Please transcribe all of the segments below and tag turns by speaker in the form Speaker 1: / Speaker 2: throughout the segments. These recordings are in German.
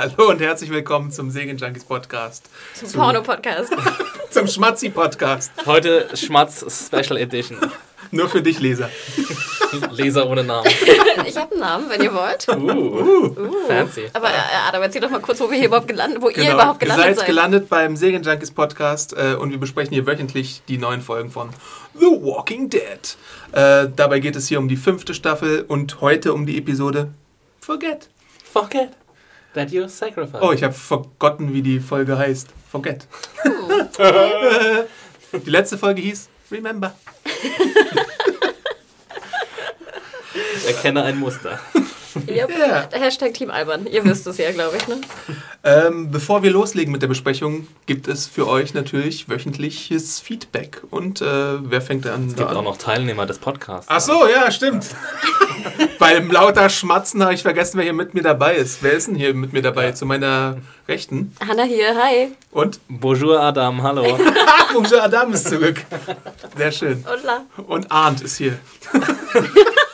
Speaker 1: Hallo und herzlich willkommen zum Segen Junkies Podcast.
Speaker 2: Zum Zu, Porno-Podcast.
Speaker 1: zum Schmatzi-Podcast.
Speaker 3: Heute Schmatz Special Edition.
Speaker 1: Nur für dich, Leser.
Speaker 3: Leser ohne Namen.
Speaker 2: Ich habe einen Namen, wenn ihr wollt.
Speaker 3: Uh, uh, fancy.
Speaker 2: Aber äh, Adam, erzähl doch mal kurz, wo wir hier überhaupt gelandet, wo genau. ihr überhaupt gelandet
Speaker 1: seid.
Speaker 2: Ihr seid
Speaker 1: gelandet beim Segen Junkies Podcast äh, und wir besprechen hier wöchentlich die neuen Folgen von The Walking Dead. Äh, dabei geht es hier um die fünfte Staffel und heute um die Episode Forget.
Speaker 3: Forget that you sacrifice.
Speaker 1: Oh, ich habe vergotten, wie die Folge heißt. Forget. Oh. die letzte Folge hieß Remember.
Speaker 3: Ich erkenne ein Muster.
Speaker 2: Yep. Yeah. Hashtag Team Alban. Ihr wisst es ja, glaube ich. Ne?
Speaker 1: Ähm, bevor wir loslegen mit der Besprechung, gibt es für euch natürlich wöchentliches Feedback. Und äh, wer fängt an?
Speaker 3: Es gibt auch noch Teilnehmer des Podcasts.
Speaker 1: Ach so, ja, stimmt. Beim lauter Schmatzen habe ich vergessen, wer hier mit mir dabei ist. Wer ist denn hier mit mir dabei? Ja. Zu meiner Rechten.
Speaker 2: Hanna hier, hi.
Speaker 1: Und?
Speaker 3: Bonjour Adam, hallo.
Speaker 1: Bonjour Adam ist zurück. Sehr schön.
Speaker 2: Und La.
Speaker 1: Und Arndt ist hier.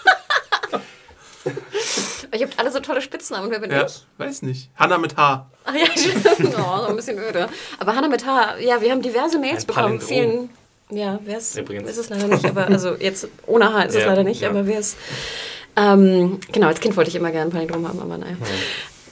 Speaker 2: Ich habt alle so tolle Spitznamen. Wer bin
Speaker 1: ja,
Speaker 2: ich?
Speaker 1: Weiß nicht. Hanna mit H.
Speaker 2: Ach ja. Oh, so ein bisschen öde. Aber Hanna mit H, ja, wir haben diverse Mails ein bekommen. Vielen. Ja, wer ist, ist es leider nicht, aber also jetzt ohne H ist ja, es leider nicht, ja. aber wer ist. Ähm, genau, als Kind wollte ich immer gerne Palindrom haben, aber naja.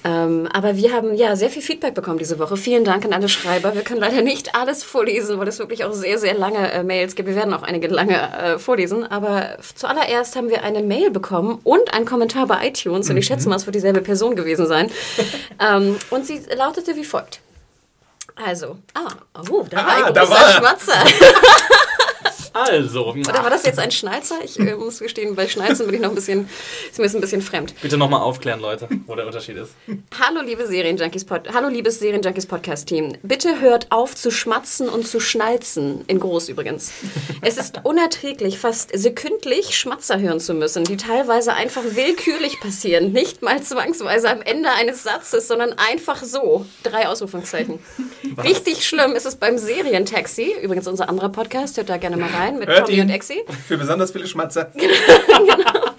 Speaker 2: Ähm, aber wir haben ja sehr viel Feedback bekommen diese Woche. Vielen Dank an alle Schreiber. Wir können leider nicht alles vorlesen, weil es wirklich auch sehr, sehr lange äh, Mails gibt. Wir werden auch einige lange äh, vorlesen. Aber zuallererst haben wir eine Mail bekommen und einen Kommentar bei iTunes. Und ich schätze mal, es wird dieselbe Person gewesen sein. ähm, und sie lautete wie folgt. Also, ah, oh, da ah, war ein großer Schmatzer.
Speaker 3: Also.
Speaker 2: Oder war das jetzt ein Schnalzer? Ich äh, muss gestehen, bei Schnalzen bin ich noch ein bisschen, ist mir ein bisschen fremd.
Speaker 3: Bitte nochmal aufklären, Leute, wo der Unterschied ist.
Speaker 2: Hallo, liebe Serienjunkies Pod Hallo, liebes Serienjunkies Podcast-Team. Bitte hört auf zu schmatzen und zu schnalzen. In groß übrigens. Es ist unerträglich, fast sekündlich Schmatzer hören zu müssen, die teilweise einfach willkürlich passieren. Nicht mal zwangsweise am Ende eines Satzes, sondern einfach so. Drei Ausrufungszeichen. Was? Richtig schlimm ist es beim Serientaxi. Übrigens unser anderer Podcast, hört da gerne mal rein rein mit Hört Tommy und Exi.
Speaker 1: Für besonders viele Schmatzer.
Speaker 2: genau.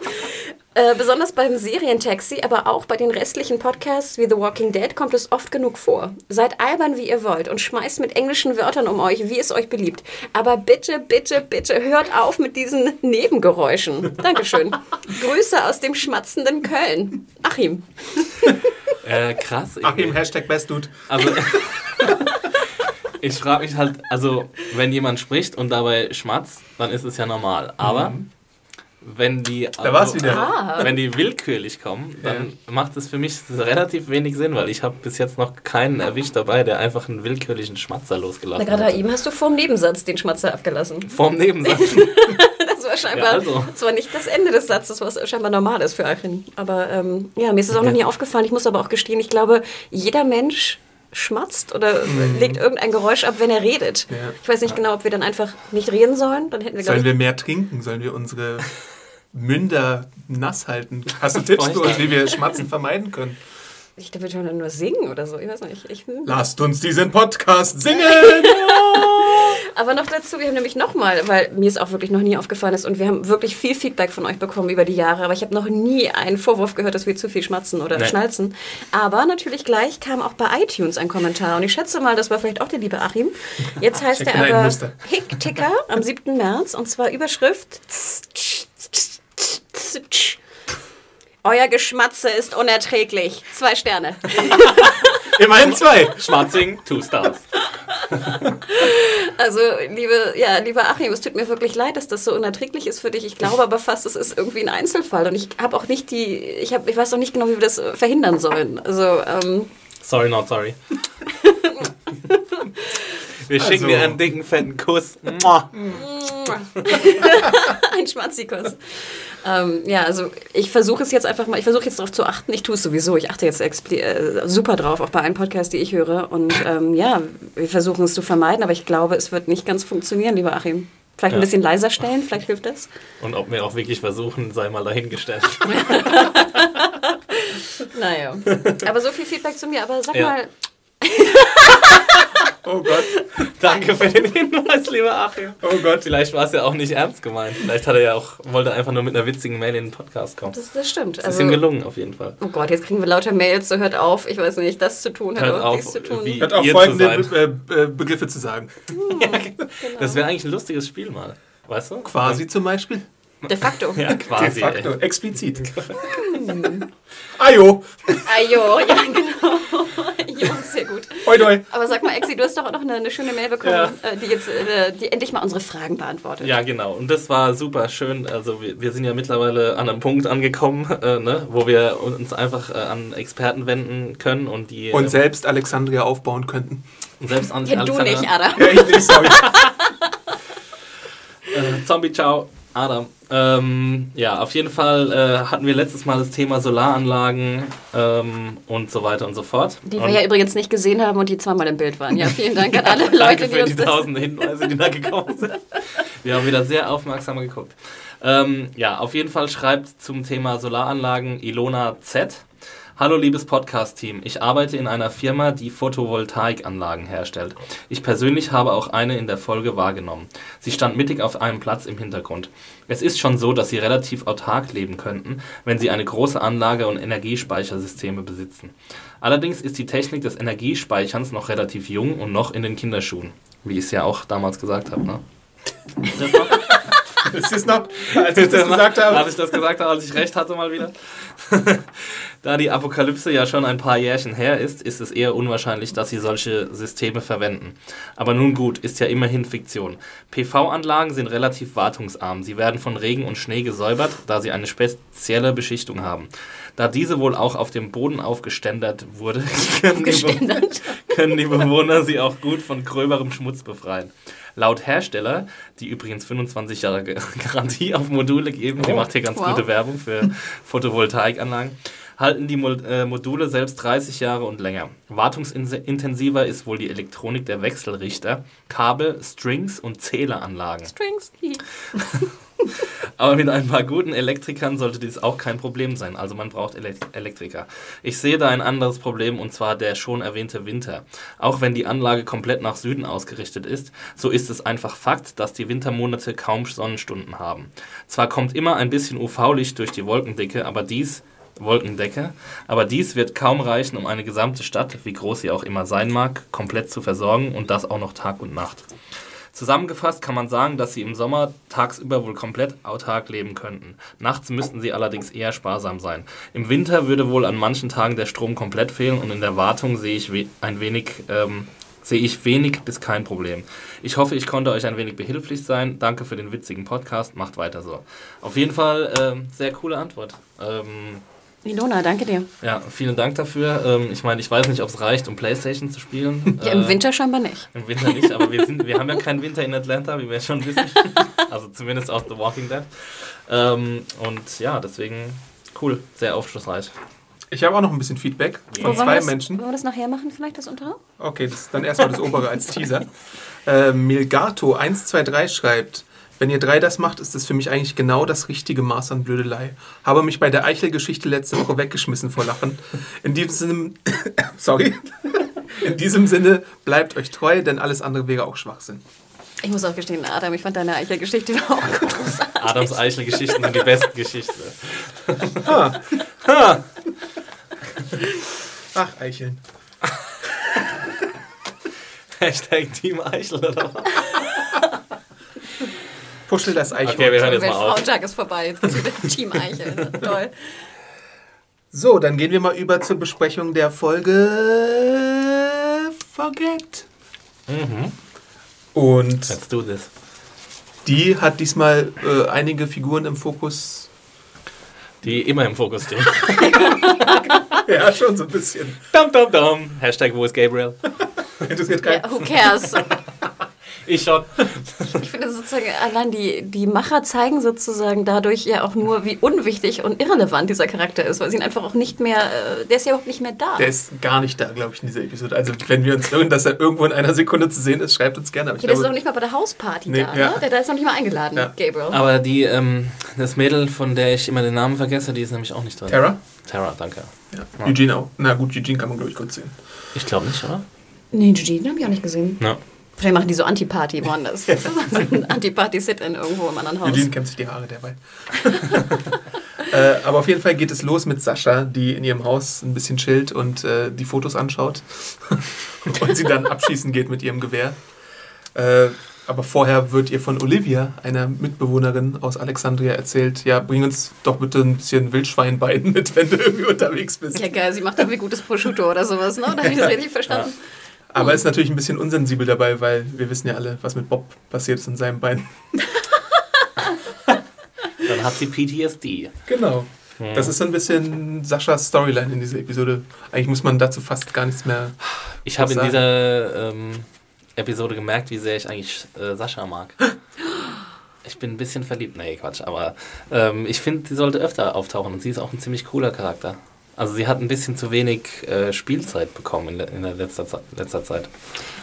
Speaker 2: Äh, besonders beim Serientaxi, aber auch bei den restlichen Podcasts wie The Walking Dead kommt es oft genug vor. Seid albern, wie ihr wollt und schmeißt mit englischen Wörtern um euch, wie es euch beliebt. Aber bitte, bitte, bitte hört auf mit diesen Nebengeräuschen. Dankeschön. Grüße aus dem schmatzenden Köln. Achim.
Speaker 3: Äh, krass.
Speaker 1: Achim, Hashtag BestDude.
Speaker 3: Also, ich frage mich halt, also wenn jemand spricht und dabei schmatzt, dann ist es ja normal. Aber mhm. wenn die
Speaker 1: also,
Speaker 2: ah.
Speaker 3: wenn die willkürlich kommen, dann ja. macht es für mich relativ wenig Sinn, weil ich habe bis jetzt noch keinen erwischt dabei, der einfach einen willkürlichen Schmatzer losgelassen
Speaker 2: hat. Gerade eben hast du vorm Nebensatz den Schmatzer abgelassen.
Speaker 3: Vorm Nebensatz.
Speaker 2: das war scheinbar, ja, also. das war nicht das Ende des Satzes, was scheinbar normal ist für Achim. Aber ähm, ja, mir ist es auch noch nie aufgefallen. Ich muss aber auch gestehen, ich glaube, jeder Mensch schmatzt oder mhm. legt irgendein Geräusch ab, wenn er redet. Ja. Ich weiß nicht genau, ob wir dann einfach nicht reden sollen. Dann hätten wir,
Speaker 1: sollen wir mehr trinken? Sollen wir unsere Münder nass halten? Hast du Tipps für uns, wie wir Schmatzen vermeiden können?
Speaker 2: Ich würde schon nur singen oder so. Ich weiß nicht. Ich,
Speaker 1: Lasst uns diesen Podcast singen!
Speaker 2: Aber noch dazu, wir haben nämlich nochmal, weil mir es auch wirklich noch nie aufgefallen ist und wir haben wirklich viel Feedback von euch bekommen über die Jahre, aber ich habe noch nie einen Vorwurf gehört, dass wir zu viel schmatzen oder nee. schnalzen. Aber natürlich gleich kam auch bei iTunes ein Kommentar und ich schätze mal, das war vielleicht auch der liebe Achim. Jetzt heißt er aber Hickticker am 7. März und zwar Überschrift euer Geschmatze ist unerträglich. Zwei Sterne.
Speaker 1: Immerhin zwei.
Speaker 3: Schmatzing, two stars.
Speaker 2: Also, liebe, ja, lieber Achim, es tut mir wirklich leid, dass das so unerträglich ist für dich. Ich glaube aber fast, es ist irgendwie ein Einzelfall. Und ich habe auch nicht die, ich, hab, ich weiß auch nicht genau, wie wir das verhindern sollen. Also, ähm,
Speaker 3: Sorry, not sorry. Wir schicken also. dir einen dicken, fetten Kuss.
Speaker 2: ein Schmatzikus. Ähm, ja, also ich versuche es jetzt einfach mal, ich versuche jetzt darauf zu achten. Ich tue es sowieso. Ich achte jetzt äh, super drauf, auch bei allen Podcasts, die ich höre. Und ähm, ja, wir versuchen es zu vermeiden, aber ich glaube, es wird nicht ganz funktionieren, lieber Achim. Vielleicht ja. ein bisschen leiser stellen, vielleicht hilft das.
Speaker 3: Und ob wir auch wirklich versuchen, sei mal dahingestellt.
Speaker 2: naja. Aber so viel Feedback zu mir. Aber sag ja. mal.
Speaker 3: Oh Gott. Danke für den Hinweis, lieber Achim.
Speaker 1: Oh Gott.
Speaker 3: Vielleicht war es ja auch nicht ernst gemeint. Vielleicht hat er ja auch, wollte einfach nur mit einer witzigen Mail in den Podcast kommen.
Speaker 2: Das, das stimmt.
Speaker 3: Das ist ihm also- gelungen, auf jeden Fall.
Speaker 2: Oh Gott, jetzt kriegen wir lauter Mails, so hört auf, ich weiß nicht, das zu tun, hört, hört auf, dies zu tun.
Speaker 1: Wie hört auf, folgende Be Be Begriffe zu sagen.
Speaker 3: Hm, ja, genau. Das wäre eigentlich ein lustiges Spiel mal. Weißt du?
Speaker 1: Quasi zum Beispiel.
Speaker 2: De facto.
Speaker 3: Ja, quasi.
Speaker 1: De facto, ey. explizit. Hm. Ajo.
Speaker 2: Ajo, ja, genau. jo, sehr gut.
Speaker 1: Hoi, hoi.
Speaker 2: Aber sag mal, Exi, du hast doch auch noch eine, eine schöne Mail bekommen, ja. Äh, die jetzt äh, die endlich mal unsere Fragen beantwortet.
Speaker 3: Ja, genau. Und das war super schön. Also wir, wir sind ja mittlerweile an einem Punkt angekommen, äh, ne, wo wir uns einfach äh, an Experten wenden können und die...
Speaker 1: Und selbst Alexandria aufbauen könnten.
Speaker 3: Und selbst an
Speaker 2: ja, du nicht, Adam.
Speaker 1: Ja, ich nicht, sorry.
Speaker 3: Äh, Zombie, ciao. Adam. Ähm, ja, auf jeden Fall äh, hatten wir letztes Mal das Thema Solaranlagen ähm, und so weiter und so fort.
Speaker 2: Die
Speaker 3: und
Speaker 2: wir ja übrigens nicht gesehen haben und die zweimal im Bild waren. Ja, vielen Dank an alle Leute,
Speaker 3: die uns die tausende Hinweise, die da gekommen sind. Wir haben wieder sehr aufmerksam geguckt. Ähm, ja, auf jeden Fall schreibt zum Thema Solaranlagen Ilona Z. Hallo liebes Podcast-Team, ich arbeite in einer Firma, die Photovoltaikanlagen herstellt. Ich persönlich habe auch eine in der Folge wahrgenommen. Sie stand mittig auf einem Platz im Hintergrund. Es ist schon so, dass Sie relativ autark leben könnten, wenn Sie eine große Anlage und Energiespeichersysteme besitzen. Allerdings ist die Technik des Energiespeicherns noch relativ jung und noch in den Kinderschuhen, wie ich es ja auch damals gesagt habe. Ne?
Speaker 1: Das ist noch, als ich das gesagt habe.
Speaker 3: Als ich das gesagt habe, als ich recht hatte mal wieder. Da die Apokalypse ja schon ein paar Jährchen her ist, ist es eher unwahrscheinlich, dass sie solche Systeme verwenden. Aber nun gut, ist ja immerhin Fiktion. PV-Anlagen sind relativ wartungsarm. Sie werden von Regen und Schnee gesäubert, da sie eine spezielle Beschichtung haben. Da diese wohl auch auf dem Boden aufgeständert wurde, können die, können die Bewohner sie auch gut von gröberem Schmutz befreien. Laut Hersteller, die übrigens 25 Jahre Garantie auf Module geben, oh, die macht hier ganz wow. gute Werbung für Photovoltaikanlagen, halten die äh, Module selbst 30 Jahre und länger. Wartungsintensiver ist wohl die Elektronik der Wechselrichter, Kabel, Strings und Zähleranlagen.
Speaker 2: Strings.
Speaker 3: Aber mit ein paar guten Elektrikern sollte dies auch kein Problem sein. Also man braucht Elektriker. Ich sehe da ein anderes Problem und zwar der schon erwähnte Winter. Auch wenn die Anlage komplett nach Süden ausgerichtet ist, so ist es einfach Fakt, dass die Wintermonate kaum Sonnenstunden haben. Zwar kommt immer ein bisschen UV-Licht durch die Wolkendecke, aber dies Wolkendecke. Aber dies wird kaum reichen, um eine gesamte Stadt, wie groß sie auch immer sein mag, komplett zu versorgen und das auch noch Tag und Nacht. Zusammengefasst kann man sagen, dass sie im Sommer tagsüber wohl komplett autark leben könnten. Nachts müssten sie allerdings eher sparsam sein. Im Winter würde wohl an manchen Tagen der Strom komplett fehlen und in der Wartung sehe ich we ein wenig ähm, sehe ich wenig bis kein Problem. Ich hoffe, ich konnte euch ein wenig behilflich sein. Danke für den witzigen Podcast. Macht weiter so. Auf jeden Fall äh, sehr coole Antwort. Ähm,
Speaker 2: Ilona, danke dir.
Speaker 3: Ja, vielen Dank dafür. Ähm, ich meine, ich weiß nicht, ob es reicht, um Playstation zu spielen.
Speaker 2: Ja, im äh, Winter scheinbar nicht.
Speaker 3: Im Winter nicht, aber wir, sind, wir haben ja keinen Winter in Atlanta, wie wir schon wissen. Also zumindest aus The Walking Dead. Ähm, und ja, deswegen cool, sehr aufschlussreich.
Speaker 1: Ich habe auch noch ein bisschen Feedback von zwei
Speaker 2: das,
Speaker 1: Menschen.
Speaker 2: Wollen wir das nachher machen, vielleicht das untere?
Speaker 1: Okay, das, dann erstmal das obere als Teaser. Äh, Milgato123 schreibt, wenn ihr drei das macht, ist das für mich eigentlich genau das richtige Maß an Blödelei. Habe mich bei der Eichel-Geschichte letzte Woche weggeschmissen vor Lachen. In diesem Sinne, sorry. In diesem Sinne, bleibt euch treu, denn alles andere wäre auch Schwachsinn.
Speaker 2: Ich muss auch gestehen, Adam, ich fand deine Eichel-Geschichte auch großartig.
Speaker 3: Adams Eichel-Geschichten sind die besten Geschichten. Ha. Ha.
Speaker 1: Ach, Eicheln.
Speaker 3: Hashtag Team Eichel oder was?
Speaker 1: Puschel das Eichhorn.
Speaker 3: Okay, wir hören jetzt mal auf.
Speaker 2: Frauentag ist vorbei. Jetzt ist wieder Team Eichel. Toll.
Speaker 1: So, dann gehen wir mal über zur Besprechung der Folge Forget.
Speaker 3: Mhm.
Speaker 1: Und
Speaker 3: Let's do this.
Speaker 1: die hat diesmal äh, einige Figuren im Fokus.
Speaker 3: Die immer im Fokus stehen.
Speaker 1: ja, schon so ein bisschen.
Speaker 3: Dum, dum, dum. Hashtag wo ist Gabriel?
Speaker 1: Interessiert keinen.
Speaker 2: Yeah, who cares?
Speaker 3: Ich schon.
Speaker 2: Ich finde sozusagen, allein die, die Macher zeigen sozusagen dadurch ja auch nur, wie unwichtig und irrelevant dieser Charakter ist, weil sie ihn einfach auch nicht mehr, äh, der ist ja überhaupt nicht mehr da.
Speaker 1: Der ist gar nicht da, glaube ich, in dieser Episode. Also wenn wir uns hören, dass er irgendwo in einer Sekunde zu sehen ist, schreibt uns gerne.
Speaker 2: Aber der ist doch nicht mal bei der Hausparty nee, da, ja. ne? Der, der ist noch nicht mal eingeladen, ja. Gabriel.
Speaker 3: Aber die, ähm, das Mädel, von der ich immer den Namen vergesse, die ist nämlich auch nicht drin.
Speaker 1: Tara?
Speaker 3: Tara, danke.
Speaker 1: Ja. Eugene auch. Na gut, Eugene kann man, glaube ich, kurz sehen.
Speaker 3: Ich glaube nicht, oder?
Speaker 2: Nee, Judy habe ich auch nicht gesehen. Ja. Vielleicht machen die so Antiparty woanders. so ein Antiparty-Sit-In irgendwo im anderen Haus.
Speaker 1: Judine kämmt sich die Haare derweil. äh, aber auf jeden Fall geht es los mit Sascha, die in ihrem Haus ein bisschen chillt und äh, die Fotos anschaut. und sie dann abschießen geht mit ihrem Gewehr. Äh, aber vorher wird ihr von Olivia, einer Mitbewohnerin aus Alexandria, erzählt, ja, bring uns doch bitte ein bisschen Wildschweinbein mit, wenn du irgendwie unterwegs bist.
Speaker 2: Ja, geil, sie macht irgendwie gutes Prosciutto oder sowas, ne? Da habe ich das richtig verstanden. Ja.
Speaker 1: Aber ist natürlich ein bisschen unsensibel dabei, weil wir wissen ja alle, was mit Bob passiert ist in seinem Bein.
Speaker 3: Dann hat sie PTSD.
Speaker 1: Genau. Hm. Das ist so ein bisschen Saschas Storyline in dieser Episode. Eigentlich muss man dazu fast gar nichts mehr.
Speaker 3: Ich habe in dieser ähm, Episode gemerkt, wie sehr ich eigentlich äh, Sascha mag. Ich bin ein bisschen verliebt. Nee, Quatsch. Aber ähm, ich finde, sie sollte öfter auftauchen und sie ist auch ein ziemlich cooler Charakter. Also sie hat ein bisschen zu wenig äh, Spielzeit bekommen in, in der letzter, letzter Zeit.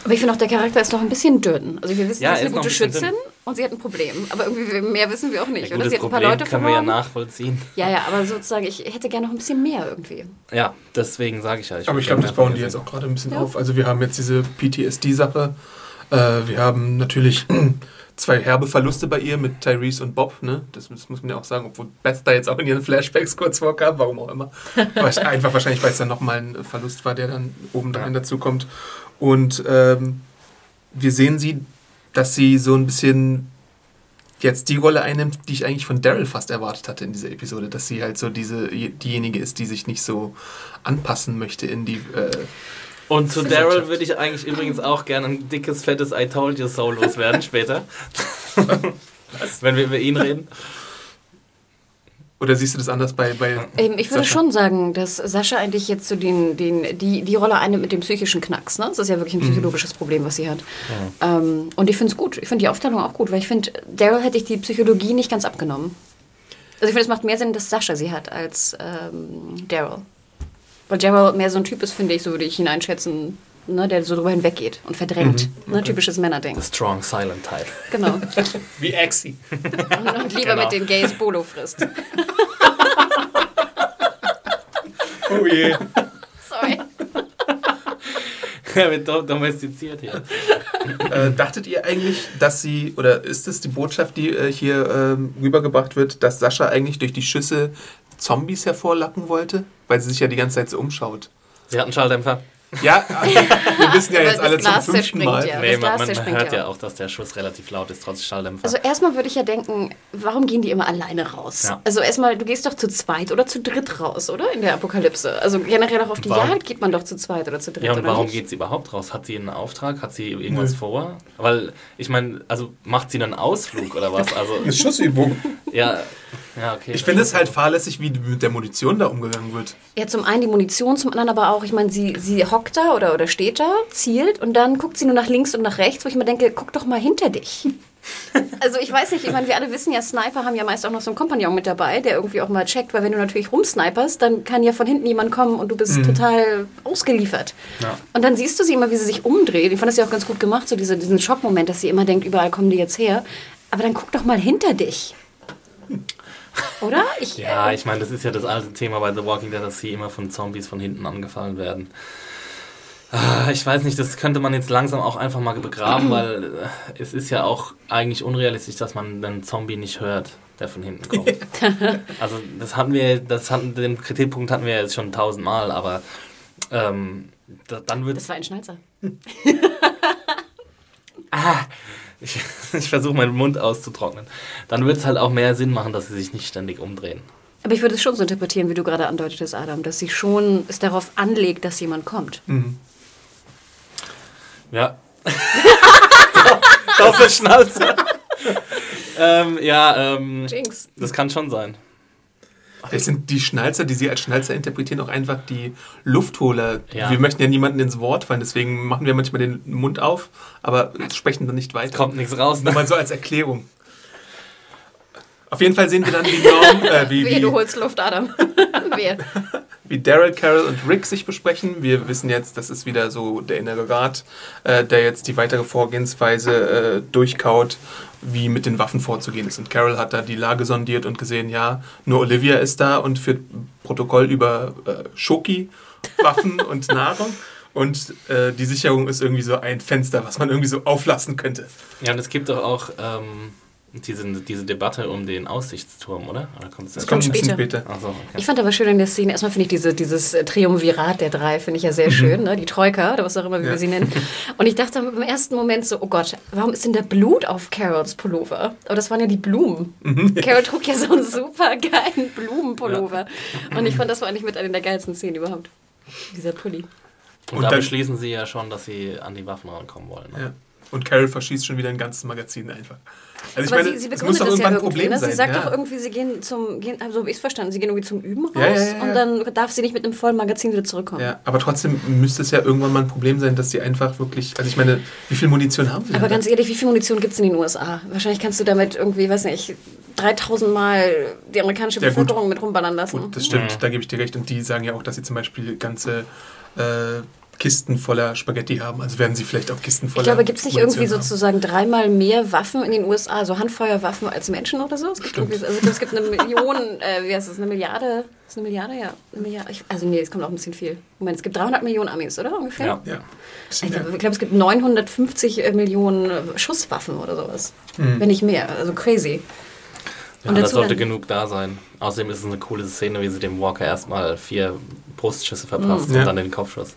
Speaker 2: Aber ich finde auch, der Charakter ist noch ein bisschen dünn. Also wir wissen, ja, sie ist eine gute ein Schützin dünn. und sie hat ein Problem. Aber irgendwie mehr wissen wir auch nicht. Ja,
Speaker 3: Oder
Speaker 2: sie hat
Speaker 3: ein paar Leute können verloren. wir ja nachvollziehen.
Speaker 2: Ja, ja, aber sozusagen, ich hätte gerne noch ein bisschen mehr irgendwie.
Speaker 3: Ja, deswegen sage ich ja. Ich
Speaker 1: aber ich glaube, das bauen die jetzt auch gerade ein bisschen ja. auf. Also wir haben jetzt diese PTSD-Sache. Äh, wir haben natürlich zwei herbe Verluste bei ihr mit Tyrese und Bob. Ne? Das, das, muss man ja auch sagen, obwohl Beth da jetzt auch in ihren Flashbacks kurz vorkam, warum auch immer. einfach wahrscheinlich, weil es dann nochmal ein Verlust war, der dann oben ja. dazu kommt. Und ähm, wir sehen sie, dass sie so ein bisschen jetzt die Rolle einnimmt, die ich eigentlich von Daryl fast erwartet hatte in dieser Episode, dass sie halt so diese diejenige ist, die sich nicht so anpassen möchte in die äh,
Speaker 3: und zu Daryl würde ich eigentlich übrigens auch gerne ein dickes, fettes I Told You So loswerden später. Wenn wir über ihn reden.
Speaker 1: Oder siehst du das anders bei, bei
Speaker 2: ähm, Ich würde Sascha? schon sagen, dass Sascha eigentlich jetzt so den, den, die, die Rolle einnimmt mit dem psychischen Knacks. Ne? Das ist ja wirklich ein mhm. psychologisches mhm. Problem, was sie hat. Ja. Ähm, und ich finde es gut. Ich finde die Aufteilung auch gut, weil ich finde, Daryl hätte ich die Psychologie nicht ganz abgenommen. Also ich finde, es macht mehr Sinn, dass Sascha sie hat als ähm, Daryl. Weil Gerald mehr so ein Typ ist, finde ich, so würde ich ihn einschätzen, ne, der so drüber hinweggeht und verdrängt. Mhm, ne, typisches Männerding.
Speaker 3: The strong silent type.
Speaker 2: Genau.
Speaker 1: Wie Axie.
Speaker 2: und, und, lieber genau. mit den Gays Bolo frisst.
Speaker 1: oh je.
Speaker 2: Sorry.
Speaker 3: Er wird domestiziert hier.
Speaker 1: Äh, dachtet ihr eigentlich, dass sie, oder ist es die Botschaft, die äh, hier äh, rübergebracht wird, dass Sascha eigentlich durch die Schüsse Zombies hervorlocken wollte? Weil sie sich ja die ganze Zeit so umschaut.
Speaker 3: Sie hat einen Schalldämpfer.
Speaker 1: Ja, wir wissen ja jetzt alle zum fünften Mal.
Speaker 3: Ja. Nee, man, man hört ja auch, dass der Schuss relativ laut ist, trotz Schalldämpfer.
Speaker 2: Also erstmal würde ich ja denken, warum gehen die immer alleine raus? Ja. Also erstmal, du gehst doch zu zweit oder zu dritt raus, oder? In der Apokalypse. Also generell auch auf die warum? Jagd geht man doch zu zweit oder zu dritt.
Speaker 3: Ja, und warum nicht? geht sie überhaupt raus? Hat sie einen Auftrag? Hat sie irgendwas nee. vor? Weil, ich meine, also macht sie einen Ausflug oder was? Also,
Speaker 1: Eine Schussübung.
Speaker 3: Ja, ja, okay.
Speaker 1: Ich finde es halt fahrlässig, wie mit der Munition da umgegangen wird.
Speaker 2: Ja, zum einen die Munition, zum anderen aber auch, ich meine, sie, sie hockt da oder, oder steht da, zielt und dann guckt sie nur nach links und nach rechts, wo ich mir denke, guck doch mal hinter dich. also ich weiß nicht, ich meine, wir alle wissen ja, Sniper haben ja meist auch noch so einen Kompagnon mit dabei, der irgendwie auch mal checkt, weil wenn du natürlich rumsniperst, dann kann ja von hinten jemand kommen und du bist mhm. total ausgeliefert. Ja. Und dann siehst du sie immer, wie sie sich umdreht. Ich fand das ja auch ganz gut gemacht, so diese, diesen Schockmoment, dass sie immer denkt, überall kommen die jetzt her. Aber dann guck doch mal hinter dich. Oder?
Speaker 3: Ich, ja, äh, ich meine, das ist ja das alte Thema bei The Walking Dead, dass sie immer von Zombies von hinten angefallen werden. Ah, ich weiß nicht, das könnte man jetzt langsam auch einfach mal begraben, weil äh, es ist ja auch eigentlich unrealistisch, dass man einen Zombie nicht hört, der von hinten kommt. also das hatten wir, das hatten, den Kritikpunkt hatten wir jetzt schon tausendmal, aber ähm, da, dann wird
Speaker 2: Das war ein Schnalzer.
Speaker 3: ah, ich, ich versuche meinen Mund auszutrocknen, dann wird es halt auch mehr Sinn machen, dass sie sich nicht ständig umdrehen.
Speaker 2: Aber ich würde es schon so interpretieren, wie du gerade andeutetest, Adam, dass sie schon es darauf anlegt, dass jemand kommt. Mhm.
Speaker 3: Ja. Doppelschnalze. ähm, ja, ähm, Jinx. das kann schon sein.
Speaker 1: Vielleicht sind die Schnalzer, die Sie als Schnalzer interpretieren, auch einfach die Luftholer. Ja. Wir möchten ja niemanden ins Wort fallen, deswegen machen wir manchmal den Mund auf, aber sprechen dann nicht weiter. Es
Speaker 3: kommt nichts raus.
Speaker 1: Ne? Nur mal so als Erklärung. Auf jeden Fall sehen wir dann, wie Norm. Äh, wie,
Speaker 2: Wehe, du holst Luft, Adam. Wehe.
Speaker 1: Wie Daryl, Carol und Rick sich besprechen. Wir wissen jetzt, das ist wieder so der innere Rat, äh, der jetzt die weitere Vorgehensweise äh, durchkaut wie mit den Waffen vorzugehen ist. Und Carol hat da die Lage sondiert und gesehen, ja, nur Olivia ist da und führt Protokoll über äh, Schoki, Waffen und Nahrung. und äh, die Sicherung ist irgendwie so ein Fenster, was man irgendwie so auflassen könnte.
Speaker 3: Ja, und es gibt doch auch ähm, diese, diese Debatte um den Aussichtsturm, oder? oder kommt das,
Speaker 2: das kommt später. später. So, okay. Ich fand aber schön in der Szene, erstmal finde ich diese, dieses Triumvirat der drei, finde ich ja sehr mhm. schön, ne? die Troika, oder was auch immer wie ja. wir sie nennen. Und ich dachte im ersten Moment so, oh Gott, warum ist denn der Blut auf Carols Pullover? Aber das waren ja die Blumen. Mhm. Carol trug ja so einen super geilen Blumenpullover. Ja. Und ich fand, das war eigentlich mit einer der geilsten Szenen überhaupt. Dieser Pulli.
Speaker 3: Und, und da beschließen sie ja schon, dass sie an die Waffen rankommen wollen. Ne? Ja.
Speaker 1: Und Carol verschießt schon wieder ein ganzes Magazin einfach.
Speaker 2: Also Aber meine, sie, sie begründet das, das ja irgendwie. Ne? Sie sagt ja. doch irgendwie, sie gehen zum, gehen, also habe ich es verstanden, sie gehen irgendwie zum Üben raus ja, ja, und dann darf sie nicht mit einem vollen Magazin wieder zurückkommen.
Speaker 1: Ja, aber trotzdem müsste es ja irgendwann mal ein Problem sein, dass sie einfach wirklich, also ich meine, wie viel Munition haben sie?
Speaker 2: Aber ganz ehrlich, wie viel Munition gibt es in den USA? Wahrscheinlich kannst du damit irgendwie, weiß nicht, 3000 Mal die amerikanische Bevölkerung gut. mit rumballern lassen.
Speaker 1: Gut, das stimmt, da gebe ich dir recht. Und die sagen ja auch, dass sie zum Beispiel ganze äh, Kisten voller Spaghetti haben. Also werden sie vielleicht auch Kisten voller.
Speaker 2: Ich glaube, gibt es nicht Munition irgendwie haben. sozusagen dreimal mehr Waffen in den USA, also Handfeuerwaffen als Menschen oder so? Es gibt, also es gibt eine Million, äh, wie heißt das, eine Milliarde? Ist eine Milliarde, ja. Eine Milliarde. Ich, also nee, es kommt auch ein bisschen viel. Moment, es gibt 300 Millionen Amis, oder ungefähr? Ja. ja. Ich glaube, glaub, es gibt 950 äh, Millionen Schusswaffen oder sowas. Mhm. Wenn nicht mehr. Also crazy.
Speaker 3: Ja, und das sollte genug da sein. Außerdem ist es eine coole Szene, wie sie dem Walker erstmal vier Brustschüsse verpasst mhm. und ja. dann den Kopfschuss.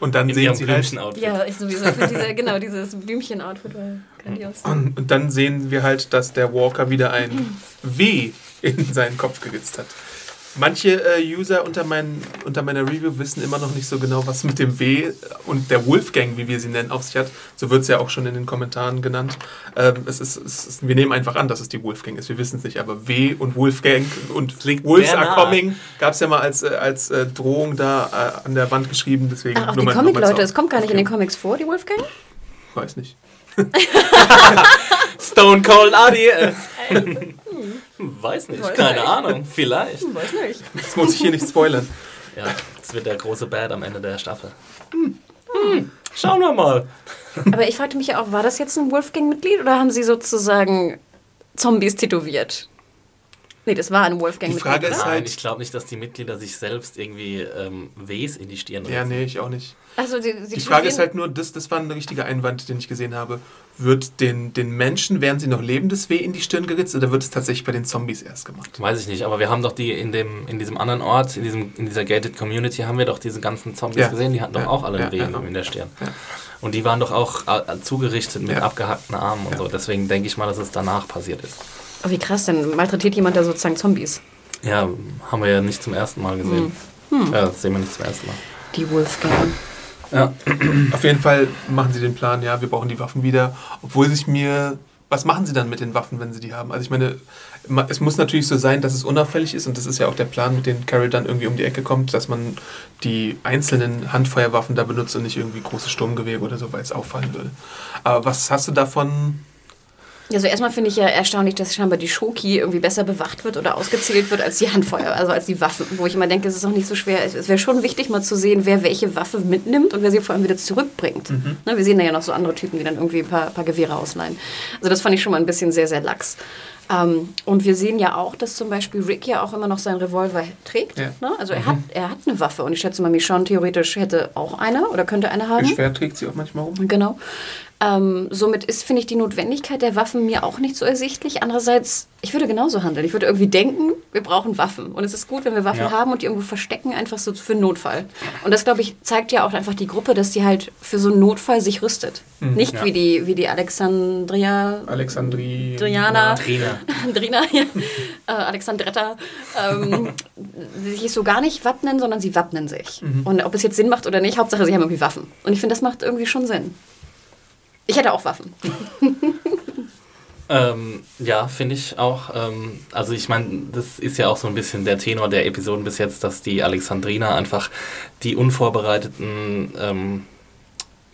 Speaker 1: Und dann in sehen sie
Speaker 2: halt, Ja, ich sowieso. Für diese, genau, dieses Blümchen-Outfit war grandios.
Speaker 1: Und, und dann sehen wir halt, dass der Walker wieder ein W in seinen Kopf geritzt hat. Manche äh, User unter, mein, unter meiner Review wissen immer noch nicht so genau, was mit dem W und der Wolfgang, wie wir sie nennen, auf sich hat. So wird es ja auch schon in den Kommentaren genannt. Ähm, es ist, es ist, wir nehmen einfach an, dass es die Wolfgang ist. Wir wissen es nicht, aber W und Wolfgang und Wolves are coming gab es ja mal als, äh, als äh, Drohung da äh, an der Wand geschrieben. Deswegen
Speaker 2: Ach, auch die Comic-Leute, es kommt gar nicht okay. in den Comics vor, die Wolfgang?
Speaker 1: Weiß nicht.
Speaker 3: Stone Cold Adi. Weiß nicht, Weiß keine nicht. Ahnung, vielleicht.
Speaker 2: Weiß nicht.
Speaker 1: Das muss ich hier nicht spoilern.
Speaker 3: Ja, das wird der große Bad am Ende der Staffel. Hm. Hm. Schauen wir mal.
Speaker 2: Aber ich fragte mich ja auch, war das jetzt ein Wolfgang-Mitglied oder haben sie sozusagen Zombies tätowiert? Nee, das war ein Wolfgang.
Speaker 3: Die Frage ist halt, Nein, ich glaube nicht, dass die Mitglieder sich selbst irgendwie ähm, Ws in die Stirn
Speaker 1: Ja, nee, ich auch nicht. Also, sie, sie die Frage ist halt nur, das, das war ein richtiger Einwand, den ich gesehen habe. Wird den, den Menschen, während sie noch leben, das W in die Stirn geritzt oder wird es tatsächlich bei den Zombies erst gemacht?
Speaker 3: Weiß ich nicht, aber wir haben doch die in, dem, in diesem anderen Ort, in, diesem, in dieser Gated Community, haben wir doch diese ganzen Zombies ja. gesehen, die hatten doch ja. auch alle ein ja, W genau. in der Stirn. Und die waren doch auch äh, zugerichtet mit abgehackten Armen und so. Deswegen denke ich mal, dass es danach passiert ist.
Speaker 2: Oh, wie krass, denn malträtiert jemand da sozusagen Zombies?
Speaker 3: Ja, haben wir ja nicht zum ersten Mal gesehen. Hm. Hm. Ja, das sehen wir nicht zum ersten Mal.
Speaker 2: Die Wolfgang.
Speaker 1: Ja. Auf jeden Fall machen sie den Plan, ja, wir brauchen die Waffen wieder. Obwohl sich mir. Was machen sie dann mit den Waffen, wenn sie die haben? Also ich meine, es muss natürlich so sein, dass es unauffällig ist und das ist ja auch der Plan, mit dem Carol dann irgendwie um die Ecke kommt, dass man die einzelnen Handfeuerwaffen da benutzt und nicht irgendwie große Sturmgewehre oder so, weil es auffallen würde. Aber was hast du davon
Speaker 2: also erstmal finde ich ja erstaunlich, dass scheinbar die Schoki irgendwie besser bewacht wird oder ausgezählt wird als die Handfeuer, also als die Waffen. Wo ich immer denke, es ist auch nicht so schwer. Es wäre schon wichtig, mal zu sehen, wer welche Waffe mitnimmt und wer sie vor allem wieder zurückbringt. Mhm. Ne, wir sehen da ja noch so andere Typen, die dann irgendwie ein paar, paar Gewehre ausleihen. Also das fand ich schon mal ein bisschen sehr, sehr lax. Ähm, und wir sehen ja auch, dass zum Beispiel Rick ja auch immer noch seinen Revolver trägt. Ja. Ne? Also er, mhm. hat, er hat eine Waffe und ich schätze mal, Michonne theoretisch hätte auch eine oder könnte eine haben.
Speaker 1: Schwer trägt sie auch manchmal rum.
Speaker 2: Genau. Ähm, somit ist, finde ich, die Notwendigkeit der Waffen mir auch nicht so ersichtlich. Andererseits, ich würde genauso handeln. Ich würde irgendwie denken, wir brauchen Waffen. Und es ist gut, wenn wir Waffen ja. haben und die irgendwo verstecken, einfach so für einen Notfall. Und das, glaube ich, zeigt ja auch einfach die Gruppe, dass die halt für so einen Notfall sich rüstet. Mhm, nicht ja. wie, die, wie die Alexandria...
Speaker 1: Alexandri...
Speaker 2: Driana.
Speaker 3: Drina.
Speaker 2: Drina, ja. äh, Alexandretta. Ähm, sich so gar nicht wappnen, sondern sie wappnen sich. Mhm. Und ob es jetzt Sinn macht oder nicht, Hauptsache, sie haben irgendwie Waffen. Und ich finde, das macht irgendwie schon Sinn. Ich hätte auch Waffen.
Speaker 3: ähm, ja, finde ich auch. Ähm, also ich meine, das ist ja auch so ein bisschen der Tenor der Episoden bis jetzt, dass die Alexandriner einfach die unvorbereiteten ähm,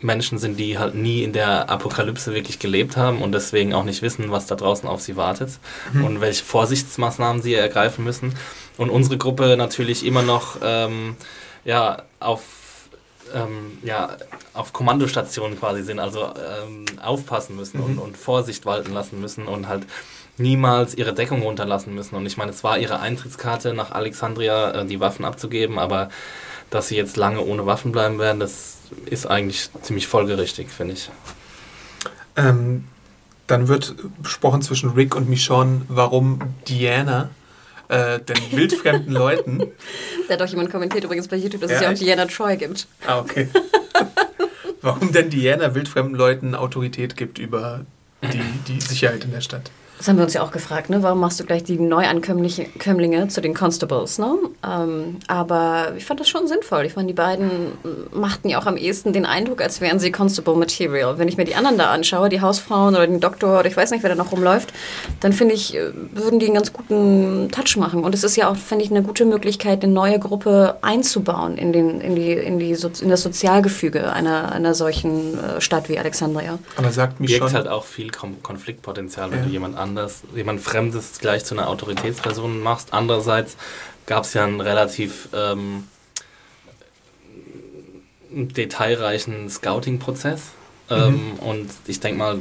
Speaker 3: Menschen sind, die halt nie in der Apokalypse wirklich gelebt haben und deswegen auch nicht wissen, was da draußen auf sie wartet mhm. und welche Vorsichtsmaßnahmen sie ergreifen müssen. Und unsere Gruppe natürlich immer noch ähm, ja, auf ähm, ja, auf Kommandostationen quasi sind, also ähm, aufpassen müssen mhm. und, und Vorsicht walten lassen müssen und halt niemals ihre Deckung runterlassen müssen. Und ich meine, es war ihre Eintrittskarte nach Alexandria, äh, die Waffen abzugeben, aber dass sie jetzt lange ohne Waffen bleiben werden, das ist eigentlich ziemlich folgerichtig, finde ich.
Speaker 1: Ähm, dann wird besprochen zwischen Rick und Michonne, warum Diana äh, den wildfremden Leuten.
Speaker 2: Da hat doch jemand kommentiert übrigens bei YouTube, dass ja, es ja auch Diana Troy gibt.
Speaker 1: Ah, okay. warum denn Diana wildfremden Leuten Autorität gibt über die, die Sicherheit in der Stadt.
Speaker 2: Das haben wir uns ja auch gefragt, ne? warum machst du gleich die Neuankömmlinge zu den Constables? Ne? Ähm, aber ich fand das schon sinnvoll. Ich meine, die beiden machten ja auch am ehesten den Eindruck, als wären sie Constable Material. Wenn ich mir die anderen da anschaue, die Hausfrauen oder den Doktor oder ich weiß nicht, wer da noch rumläuft, dann finde ich, äh, würden die einen ganz guten Touch machen. Und es ist ja auch, finde ich, eine gute Möglichkeit, eine neue Gruppe einzubauen in, den, in, die, in, die, in das Sozialgefüge einer, einer solchen äh, Stadt wie Alexandria.
Speaker 3: Aber sagt mich Birgt schon... halt auch viel Konfliktpotenzial, wenn ja. du jemand anders, jemand Fremdes gleich zu einer Autoritätsperson machst. Andererseits gab es ja einen relativ ähm, detailreichen Scouting-Prozess. Ähm, mhm. Und ich denke mal,